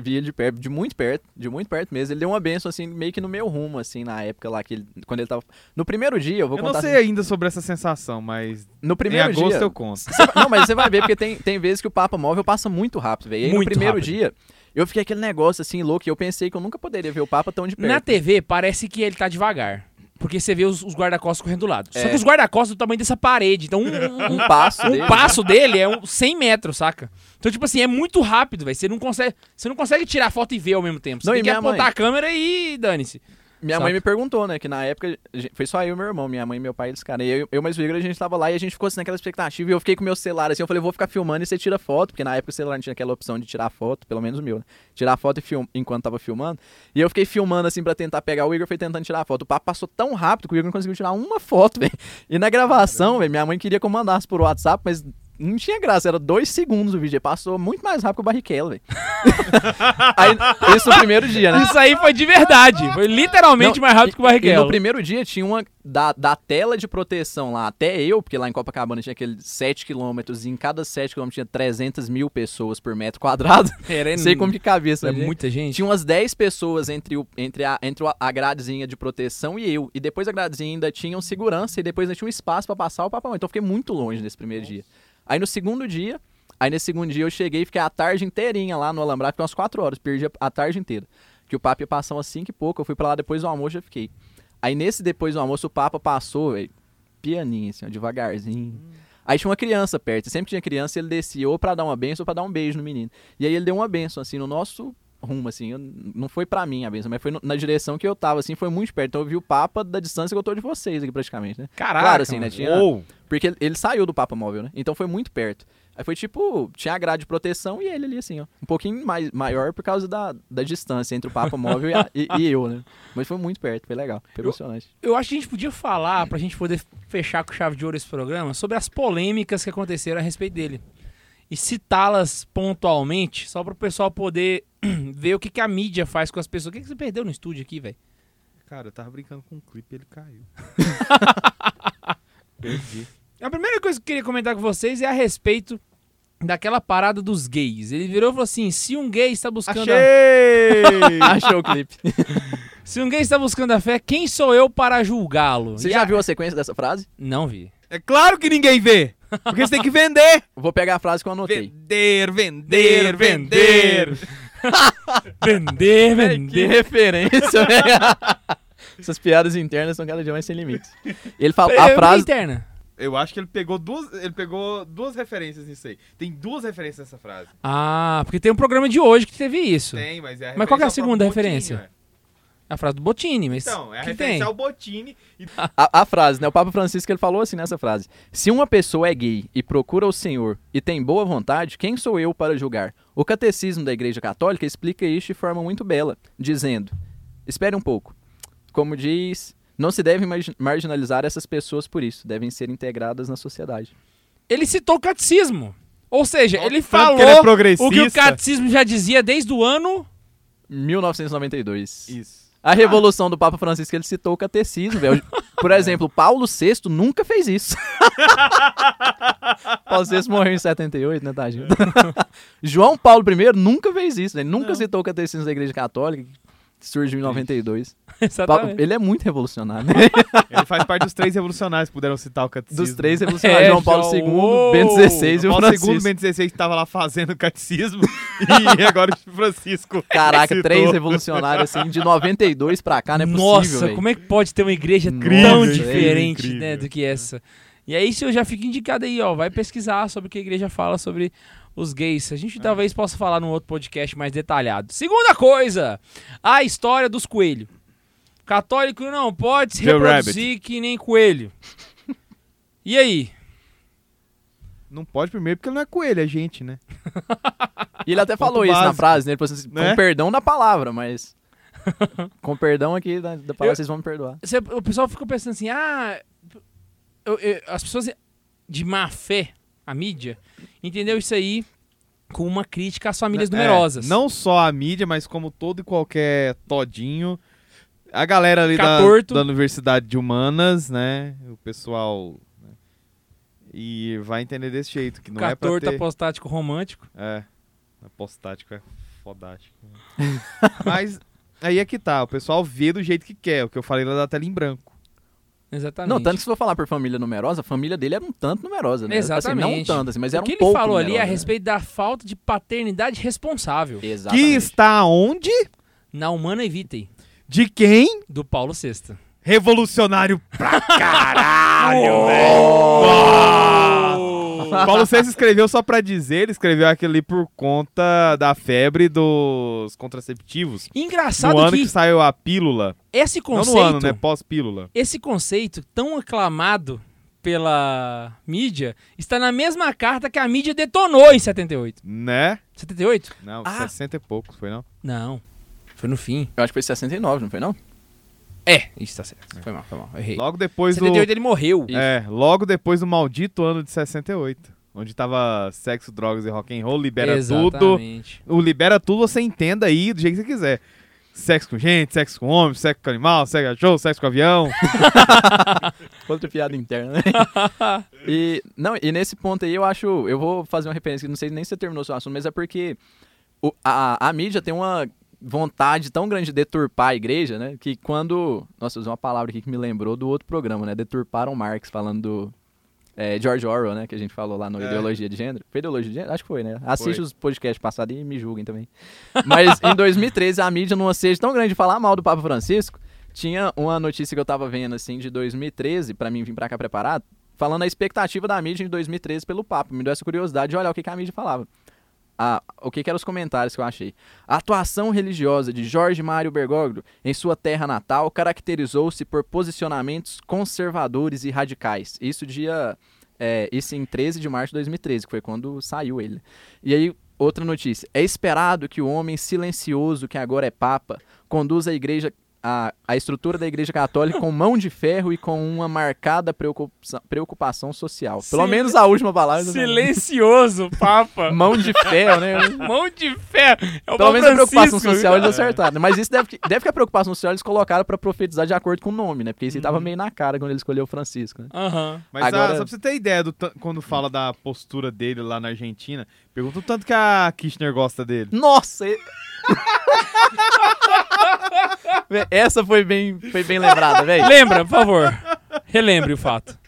Vi ele de perto, de muito perto, de muito perto mesmo. Ele deu uma benção, assim, meio que no meu rumo, assim, na época lá, que ele, quando ele tava... No primeiro dia, eu vou eu contar... não sei ainda sobre essa sensação, mas No em primeiro agosto dia... eu conto. Vai- Não, mas você vai ver, porque tem, tem vezes que o Papa Móvel passa muito rápido, velho. E aí, Muito no primeiro rápido. dia, eu fiquei aquele negócio assim, louco, e eu pensei que eu nunca poderia ver o Papa tão de perto. Na TV parece que ele tá devagar. Porque você vê os, os guarda-costas correndo do lado. Só É. que os guarda-costas do tamanho dessa parede. Então, um, um- Um passo um dele. passo dele é um 100 metros, saca? Então, tipo assim, é muito rápido, velho. Você não consegue, você não consegue tirar foto e ver ao mesmo tempo. Você Não, tem que apontar mãe? a câmera e dane-se. Minha Saca? mãe me perguntou, né, que na época, foi só eu e meu irmão, minha mãe e meu pai, eles, cara, e eu, eu mais o Igor, a gente tava lá e a gente ficou assim naquela expectativa, e eu fiquei com meu celular assim, eu falei, vou ficar filmando e você tira foto, porque na época o celular não tinha aquela opção de tirar foto, pelo menos o meu, né, tirar foto e film, enquanto tava filmando, e eu fiquei filmando assim pra tentar pegar, o Igor foi tentando tirar foto, o papo passou tão rápido que o Igor não conseguiu tirar uma foto, velho, e na gravação, velho, minha mãe queria que eu mandasse por WhatsApp, mas não tinha graça, era dois segundos o vídeo, passou muito mais rápido que o Barrichello, velho. Aí, isso no primeiro dia, né? Isso aí foi de verdade. Foi literalmente Não, mais rápido e- que o Barrichello. E no primeiro dia tinha uma da, da tela de proteção lá até eu, porque lá em Copacabana tinha aqueles 7 quilômetros e em cada 7 quilômetros tinha 300 mil pessoas por metro quadrado. Era sei como que cabia isso. é né? muita gente. Tinha umas 10 pessoas entre, o, entre, a, entre a gradezinha de proteção e eu. E depois da gradezinha ainda tinha um segurança e depois ainda tinha um espaço pra passar o papel. Então eu fiquei muito longe nesse primeiro dia. Aí no segundo dia, aí nesse segundo dia eu cheguei e fiquei a tarde inteirinha lá no Alambrado, fiquei umas 4 horas, perdi a, tarde inteira. Que o papo ia passar umas 5 e pouco, eu fui pra lá depois do almoço e já fiquei. Aí nesse depois do almoço o Papa passou, velho, pianinho assim, ó, devagarzinho. Aí tinha uma criança perto, sempre que tinha criança ele descia ou pra dar uma benção ou pra dar um beijo no menino. E aí ele deu uma benção, assim, no nosso rumo, assim, eu- não foi pra mim a benção, mas foi na direção que eu tava, assim, foi muito perto. Então eu vi o Papa da distância que eu tô de vocês aqui praticamente, né? Caraca. Claro, assim, né? Tinha, porque ele, ele saiu do Papa Móvel, né? Então foi muito perto. Aí foi tipo, tinha a grade de proteção e ele ali, assim, ó. Um pouquinho mais, maior por causa da, da distância entre o Papa Móvel e, a- e- e eu, né? Mas foi muito perto, foi legal, foi emocionante. Eu acho que a gente podia falar, pra gente poder fechar com chave de ouro esse programa, sobre as polêmicas que aconteceram a respeito dele. E citá-las pontualmente, só pro pessoal poder ver o que, que a mídia faz com as pessoas. O que, que você perdeu no estúdio aqui, velho? cara, eu tava brincando com um clipe e ele caiu. Perdi. A primeira coisa que eu queria comentar com vocês é a respeito daquela parada dos gays. Ele virou e falou assim: se um gay está buscando a... Achei! Achou o clipe. se um gay está buscando a fé, quem sou eu para julgá-lo? Você E já a- viu a sequência dessa frase? Não vi. é claro que ninguém vê! Porque você tem que vender! Eu Vou pegar a frase que eu anotei. Vender, vender, vender! vender, Que vender. referência, velho. Essas piadas internas são cada dia mais sem limites. Ele fala, Eu a vi frase, interna. Eu acho que ele pegou duas, ele pegou duas referências nisso aí. Tem duas referências nessa frase. Ah, porque tem um programa de hoje que teve isso. Tem, mas é a Mas qual que é a segunda referência? Bottini. A frase do Botini, mas Então, é a que referência tem? ao Botini. E A, a frase, né? O Papa Francisco ele falou assim nessa frase: Se uma pessoa é gay e procura o Senhor e tem boa vontade, quem sou eu para julgar? O catecismo da Igreja Católica explica isso de forma muito bela, dizendo: Espere um pouco. como diz, não se deve margi- marginalizar essas pessoas por isso, devem ser integradas na sociedade. Ele citou o catecismo. Ou seja, ele Tanto falou que ele é o que o catecismo já dizia desde o ano. 1992. Isso. A revolução do Papa Francisco, ele citou o catecismo, velho. Por exemplo, Paulo VI nunca fez isso. Paulo VI morreu em 78, né, tadinho? João Paulo I nunca fez isso, ele nunca Não. citou o catecismo da Igreja Católica, surgiu em 92. Pa- Exatamente. Ele é muito revolucionário, né? Ele faz parte dos três revolucionários que puderam citar o catecismo. Dos três revolucionários, É, João Paulo João. II, Bento XVI e o Paulo Francisco. II, Bento XVI, que tava lá fazendo o catecismo. e agora o Francisco. Caraca, citou. três revolucionários, assim, de 92 pra cá, não é possível, Nossa, como é que pode ter uma igreja Incrível, tão diferente incrível. né, do que essa? E aí, isso eu já fico indicado aí, ó. Vai pesquisar sobre o que a igreja fala sobre os gays. A É. gente talvez possa falar num outro podcast mais detalhado. Segunda coisa, a história dos coelhos. Católico não pode se Joe reproduzir que nem coelho. E aí? Não pode primeiro porque ele não é coelho, é gente, né? E ele até Ponto falou isso na básico. frase, né? Ele falou assim, Né? com perdão da palavra, mas... com perdão aqui da, da palavra, Eu- vocês vão me perdoar. Cê- o pessoal fica pensando assim, ah, eu- eu- as pessoas de má fé, a mídia, entendeu isso aí com uma crítica às famílias É, numerosas. não só a mídia, mas como todo e qualquer todinho. A galera ali da, Catorto. da Universidade de Humanas, né? O pessoal. né? E vai entender desse jeito, que não é pra Catorto ter... apostático romântico. É, apostático é fodástico. Mas aí é que tá, o pessoal vê do jeito que quer, o que eu falei lá da tela em branco. Exatamente. Não, tanto que se for falar por família numerosa, a família dele era um tanto numerosa, né? Assim, não um Exatamente. tanto, assim, mas o era que um ele pouco falou ali é a né? respeito da falta de paternidade responsável. Exatamente. Que está onde? Na Humana Evitei, De quem? do Paulo VI. Revolucionário pra caralho, velho! Paulo VI escreveu só pra dizer, ele escreveu aquilo ali por conta da febre dos contraceptivos. Engraçado no ano que, que saiu a pílula. esse Não conceito, no ano, né? Pós-pílula. esse conceito tão aclamado pela mídia está na mesma carta que a mídia detonou em 78. Né? 78? Não, Ah. 60 e poucos, foi não? Não. Foi no fim. Eu acho que foi 69, não foi não? É, isso tá certo. Foi mal, foi mal. Errei. Logo depois 78 ele morreu. Isso. É, logo depois do maldito ano de 68. Onde tava sexo, drogas e rock and roll, libera tudo. Exatamente. O libera tudo, você entenda aí do jeito que você quiser. Sexo com gente, sexo com homem, sexo com animal, sexo com cachorro, sexo com avião. Outra piada interna, né? e, não, e nesse ponto aí eu acho. Eu vou fazer uma referência que não sei nem se você terminou o seu assunto, mas é porque o- a, a mídia tem uma vontade tão grande de deturpar a igreja, né? Que quando. Nossa, eu usei uma palavra aqui que me lembrou do outro programa, né? Deturparam Marx, falando do. é, George Orwell, né? Que a gente falou lá no É. Ideologia de Gênero. Foi Ideologia de Gênero? Acho que foi, né? Assiste Foi. os podcasts passados e me julguem também. Mas em 2013, a mídia, numa seja tão grande de falar mal do Papa Francisco, tinha uma notícia que eu tava vendo, assim, de 2013, pra mim vir pra cá preparado, falando a expectativa da mídia em 2013 pelo Papa. Me deu essa curiosidade de olhar o que, que a mídia falava. O que, que eram os comentários que eu achei. A atuação religiosa de Jorge Mário Bergoglio em sua terra natal caracterizou-se por posicionamentos conservadores e radicais. Isso dia... é, isso em 13 de março de 2013, que foi quando saiu ele. E aí, outra notícia. É esperado que o homem silencioso, que agora é Papa, conduza a igreja... A, a estrutura da Igreja Católica com mão de ferro e com uma marcada preocupação, preocupação social. Pelo Sil- menos a última palavra. Silencioso, Papa. Mão de ferro, né? Mão de fé. É o Pelo menos a preocupação social eles acertaram. Mas isso deve que, deve que a preocupação social eles colocaram pra profetizar de acordo com o nome, né? Porque isso aí tava meio na cara quando ele escolheu o Francisco, né? Aham. Mas Agora- ah, só pra você ter ideia, do quando fala da postura dele lá na Argentina, pergunta o tanto que a Kirchner gosta dele. Nossa! e- Vé, Essa foi bem, foi bem lembrada, velho. Lembra, por favor. Relembre o fato.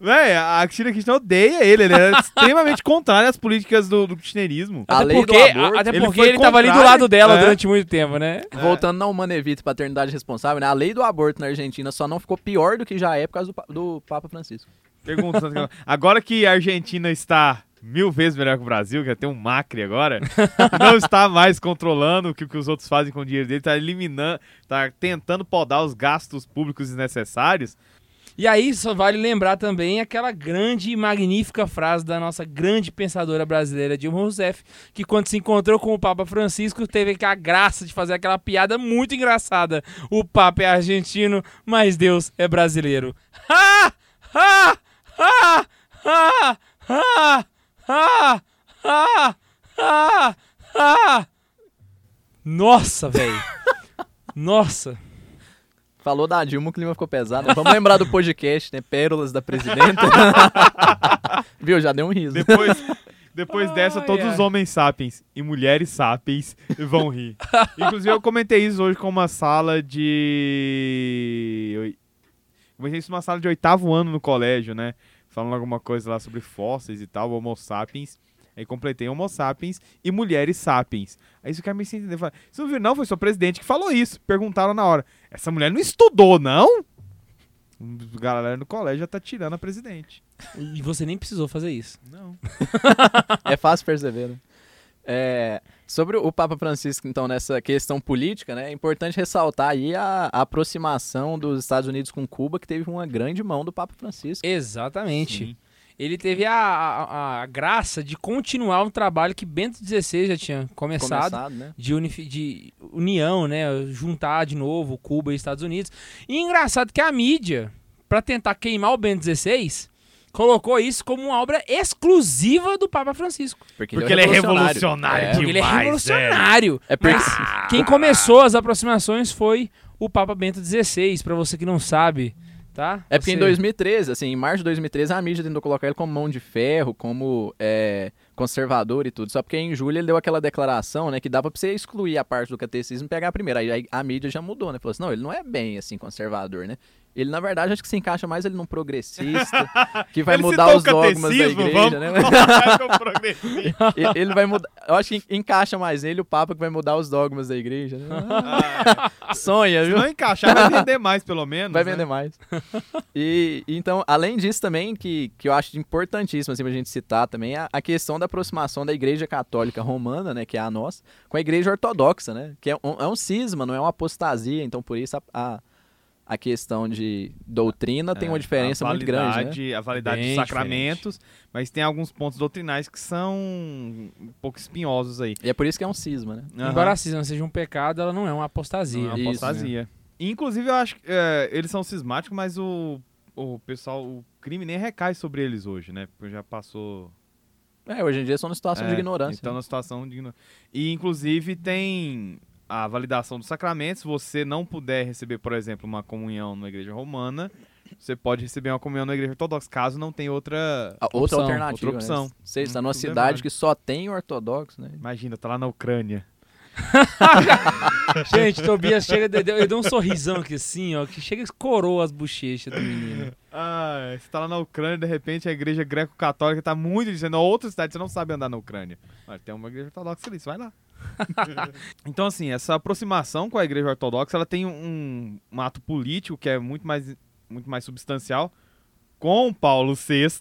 Véi, a Cristina Kirchner odeia ele, ele é extremamente contrário às políticas do, do kirchnerismo. A Até lei do porque, aborto, até ele porque foi ele tava ali do lado dela é. durante muito tempo, né? Voltando na Humanevite, paternidade responsável, né? A lei do aborto na Argentina só não ficou pior do que já é por causa do, do Papa Francisco. Pergunta, agora que a Argentina está mil vezes melhor que o Brasil, que tem um Macri agora, não está mais controlando o que, que os outros fazem com o dinheiro dele, está eliminando, está tentando podar os gastos públicos desnecessários. E aí só vale lembrar também aquela grande e magnífica frase da nossa grande pensadora brasileira Dilma Rousseff, que quando se encontrou com o Papa Francisco teve a graça de fazer aquela piada muito engraçada. O Papa é argentino, mas Deus é brasileiro. Ha! Ha! Ha! Ha! Ha! Ha! Ha! Ha! Nossa, velho. Nossa. Falou da Dilma, o clima ficou pesado. Vamos lembrar do podcast, né? Pérolas da Presidenta. Viu? Já deu um riso. Depois, depois dessa, Ai, todos ai. os homens sapiens e mulheres sapiens vão rir. Inclusive, eu comentei isso hoje com uma sala de. oi- Comentei isso numa sala de oitavo ano no colégio, né? Falando alguma coisa lá sobre fósseis e tal, Homo sapiens. Aí completei Homo sapiens e mulheres sapiens. Aí isso quer me entender. Falei, Você não viu, não? Foi seu presidente que falou isso. Perguntaram na hora. Essa mulher não estudou, não? A galera no colégio já tá tirando a presidente. E você nem precisou fazer isso. Não. É fácil perceber, né? É, sobre o Papa Francisco, então, nessa questão política, né? É importante ressaltar aí a, a aproximação dos Estados Unidos com Cuba, que teve uma grande mão do Papa Francisco. Exatamente. Sim. Ele teve a, a, a graça de continuar um trabalho que Bento XVI já tinha começado. Começado, né? de, unifi- de união, né? Juntar de novo Cuba e Estados Unidos. E engraçado que a mídia, pra tentar queimar o Bento XVI, colocou isso como uma obra exclusiva do Papa Francisco. Porque, Porque ele é revolucionário É, Porque ele é Demais, revolucionário. É porque- Mas quem começou as aproximações foi o Papa Bento XVI, pra você que não sabe, tá? É porque em Você- 2013, assim, em março de 2013, a mídia tentou colocar ele como mão de ferro, como é, conservador e tudo. Só porque em julho ele deu aquela declaração, né, que dava pra você excluir a parte do catecismo e pegar a primeira. Aí a, a mídia já mudou, né? Falou assim, não, ele não é bem, assim, conservador, né? Ele, na verdade, acho que se encaixa mais ele num progressista, que vai Ele mudar os dogmas da igreja, vamos né? Ele- ele vai mudar. Eu acho que encaixa mais nele o Papa que vai mudar os dogmas da igreja, né? Sonha, Se viu? não encaixar, vai vender mais, pelo menos. Vai né? vender mais. E então, além disso também, que, que eu acho importantíssimo assim, pra gente citar também, a, a questão da aproximação da Igreja Católica Romana, né, que é a nossa, com a Igreja Ortodoxa, né, que é um, é um cisma, não é uma apostasia, então por isso a, a, a questão de doutrina tem É, uma diferença a muito grande, né? validade- A validade Bem dos sacramentos, mas tem alguns pontos doutrinais que são um pouco espinhosos aí. E é por isso que é um cisma, né? Aham. Embora a cisma seja um pecado, ela não é uma apostasia. Não é uma Isso, apostasia. E, Inclusive, eu acho que é, eles são cismáticos, mas o, o pessoal, o crime nem recai sobre eles hoje, né? Porque já passou. É, hoje em dia são uma situação É, de ignorância. Então, né? na situação de ignorância. E, inclusive, tem a validação dos sacramentos. Se você não puder receber, por exemplo, uma comunhão na igreja romana, você pode receber uma comunhão na igreja ortodoxa, caso não tenha outra. A outra opção, alternativa, outra opção. Né? Você está Hum, numa cidade que só tem ortodoxo, né? Imagina, tá lá na Ucrânia. Gente, Tobias chega, ele deu um sorrisão aqui assim, ó, que chega e coroa as bochechas do menino. Ah, você tá lá na Ucrânia de repente a igreja greco-católica tá muito dizendo a outra cidade, você não sabe andar na Ucrânia. Mas tem uma igreja ortodoxa ali, você vai lá. então, assim, essa aproximação com a igreja ortodoxa, ela tem um, um ato político que é muito mais, muito mais substancial com Paulo VI.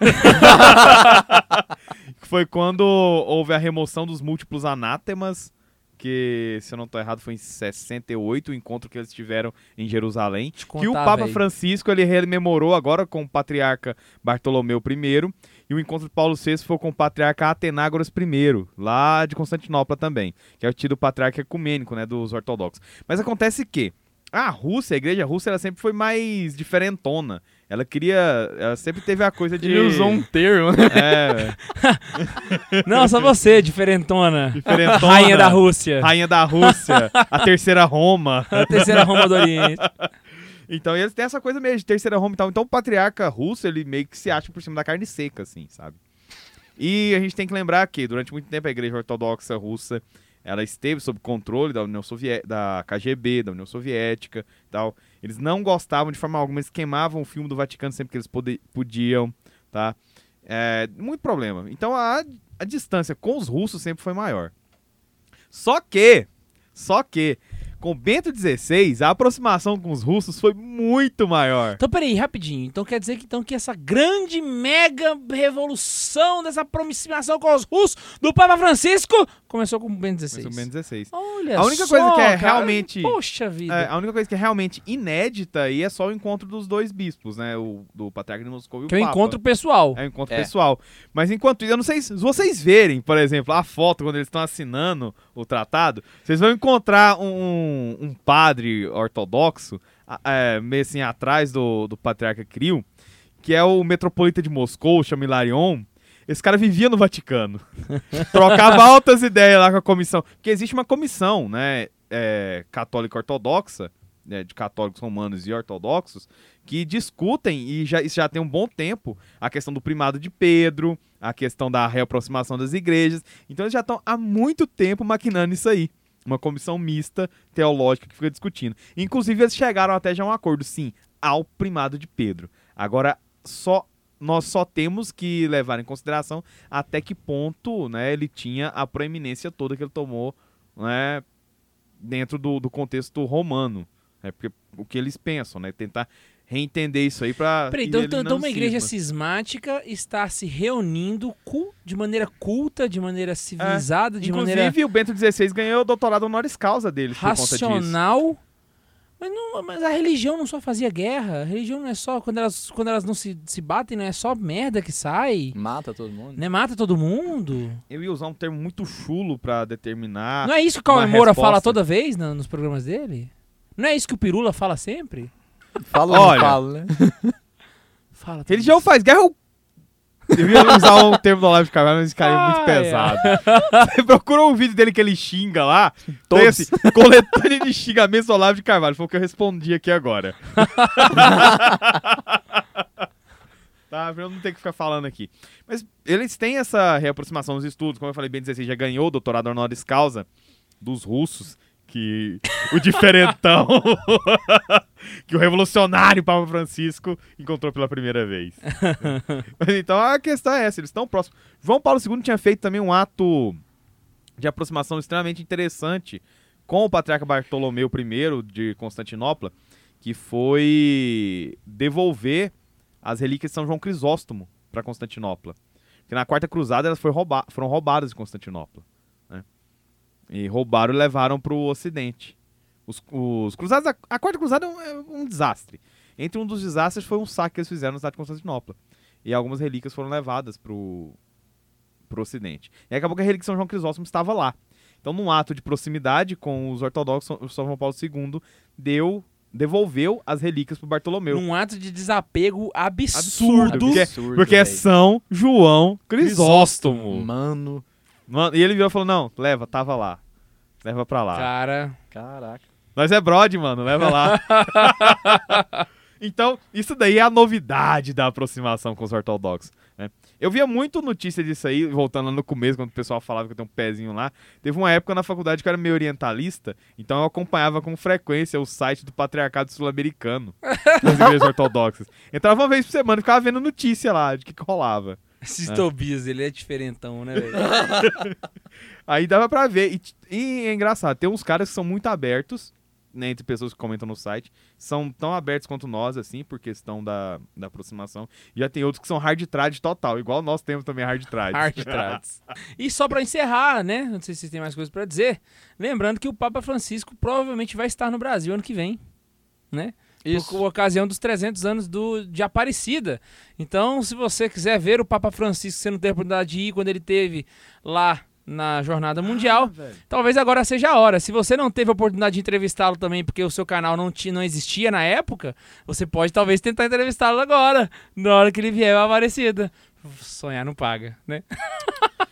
que foi quando houve a remoção dos múltiplos anátemas, que, se eu não tô errado, foi em 68, o encontro que eles tiveram em Jerusalém. Te que o contar, Papa véi. Francisco ele rememorou agora com o patriarca Bartolomeu I, e o encontro de Paulo VI foi com o patriarca Atenágoras I, lá de Constantinopla também, que é o tido patriarca ecumênico, né, dos ortodoxos. Mas acontece que a Rússia, a igreja russa, ela sempre foi mais diferentona. Ela queria, ela sempre teve a coisa de Ele usou um termo, né? é, Não, só você, diferentona. diferentona. Rainha da Rússia. Rainha da Rússia, a terceira Roma. A terceira Roma do Oriente. Então eles têm essa coisa meio de terceira Roma e tal. Então o patriarca russo, ele meio que se acha por cima da carne seca, assim, sabe? E a gente tem que lembrar que durante muito tempo a igreja ortodoxa russa, ela esteve sob controle da União Soviética, da KGB, da União Soviética e tal. Eles não gostavam de forma alguma, eles queimavam o filme do Vaticano sempre que eles podiam, tá? É, muito problema. Então a, a distância com os russos sempre foi maior. Só que, só que, Com Bento XVI, a aproximação com os russos foi muito maior. Então, peraí, rapidinho. Então quer dizer que, então, que essa grande, mega revolução dessa aproximação com os russos do Papa Francisco começou com o Bento Começou XVI. com Bento XVI. Olha A única só, coisa que é cara. realmente- Poxa vida. É, a única coisa que é realmente inédita aí é só o encontro dos dois bispos, né? O do Patriarca de Moscou e o que é um Papa. encontro pessoal. É um encontro É. pessoal. Mas enquanto isso, eu não sei se se vocês verem, por exemplo, a foto quando eles estão assinando o tratado, vocês vão encontrar um, um padre ortodoxo, é, meio assim, atrás do, do patriarca Kirill, que é o metropolita de Moscou, chama Hilarion. Esse cara vivia no Vaticano. Trocava altas ideias lá com a comissão. Porque existe uma comissão, né, é, católica ortodoxa, né, de católicos romanos e ortodoxos, que discutem, e já, isso já tem um bom tempo, a questão do primado de Pedro, a questão da reaproximação das igrejas. Então eles já estão há muito tempo maquinando isso aí. Uma comissão mista teológica que fica discutindo. Inclusive, eles chegaram até já a um acordo, sim, ao primado de Pedro. Agora, só nós só temos que levar em consideração até que ponto né, ele tinha a proeminência toda que ele tomou né, dentro do, do contexto romano. Né, porque o que eles pensam, né? Tentar reentender isso aí para. Peraí, então, então, uma igreja cismática está se reunindo cu- de maneira culta, de maneira civilizada, de Inclusive, maneira o Bento XVI ganhou o doutorado honoris causa deles por conta disso. racional. Mas, não, mas a religião não só fazia guerra. A religião não é só. Quando elas, quando elas não se, se batem, não é só merda que sai. Mata todo mundo. Né? Mata todo mundo. Eu ia usar um termo muito chulo pra determinar. não é isso que o Cauê Moura resposta. fala toda vez na- nos programas dele? Não é isso que o Pirula fala sempre? Fala, Olha. não fala, né? Fala. toda Religião faz guerra. eu- Eu ia usar um termo do Olavo de Carvalho, mas esse cara é muito Ai, pesado. Você procura um vídeo dele que ele xinga lá. Tem assim, coletânea de xingamentos do Olavo de Carvalho. Foi o que eu respondi aqui agora. tá, pra eu não ter que ficar falando aqui. Mas eles têm essa reaproximação nos estudos. Como eu falei bem, 16 já ganhou o doutorado honoris causa dos russos. Que o diferentão, que o revolucionário Papa Francisco encontrou pela primeira vez. Mas então a questão é essa, eles estão próximos. João Paulo II tinha feito também um ato de aproximação extremamente interessante com o patriarca Bartolomeu I de Constantinopla, que foi devolver as relíquias de São João Crisóstomo para Constantinopla. Porque na Quarta Cruzada elas foram roubadas de Constantinopla. E roubaram e levaram para o Ocidente. Os, os cruzados, a, a Quarta Cruzada é um, é um desastre. Entre um dos desastres foi um saque que eles fizeram na cidade de Constantinopla. E algumas relíquias foram levadas pro, pro ocidente. E acabou que a relíquia de São João Crisóstomo estava lá. Então, num ato de proximidade com os ortodoxos, o São João Paulo II deu, devolveu as relíquias pro Bartolomeu. Num ato de desapego Absurdo, absurdo. porque, Absurdo, porque é. São João Crisóstomo. Mano, Mano, e ele virou e falou: Não, leva, tava lá. Leva pra lá. Cara, caraca. Nós é brode, mano, leva lá. então, isso daí é a novidade da aproximação com os ortodoxos. né? Eu via muito notícia disso aí, voltando lá no começo, quando o pessoal falava que eu tenho um pezinho lá. Teve uma época na faculdade que eu era meio orientalista, então eu acompanhava com frequência o site do Patriarcado Sul-Americano, das igrejas ortodoxas. Entrava uma vez por semana e ficava vendo notícia lá de que, que rolava. esses Tobias, ele é diferentão, né, velho? Aí dava pra ver. E, e é engraçado, tem uns caras que são muito abertos, né, entre pessoas que comentam no site, são tão abertos quanto nós, assim, por questão da, da aproximação. E já tem outros que são hard trad total, igual nós temos também hard trad. Hard trades. E só pra encerrar, né? Não sei se vocês têm mais coisas pra dizer. Lembrando que o Papa Francisco provavelmente vai estar no Brasil ano que vem, né? Isso. Por ocasião dos 300 anos do, de Aparecida. Então, se você quiser ver o Papa Francisco, você não teve a oportunidade de ir quando ele teve lá na Jornada Mundial, talvez agora seja a hora. Se você não teve a oportunidade de entrevistá-lo também, porque o seu canal não, ti- não existia na época, você pode talvez tentar entrevistá-lo agora, na hora que ele vier a Aparecida. Sonhar não paga, né?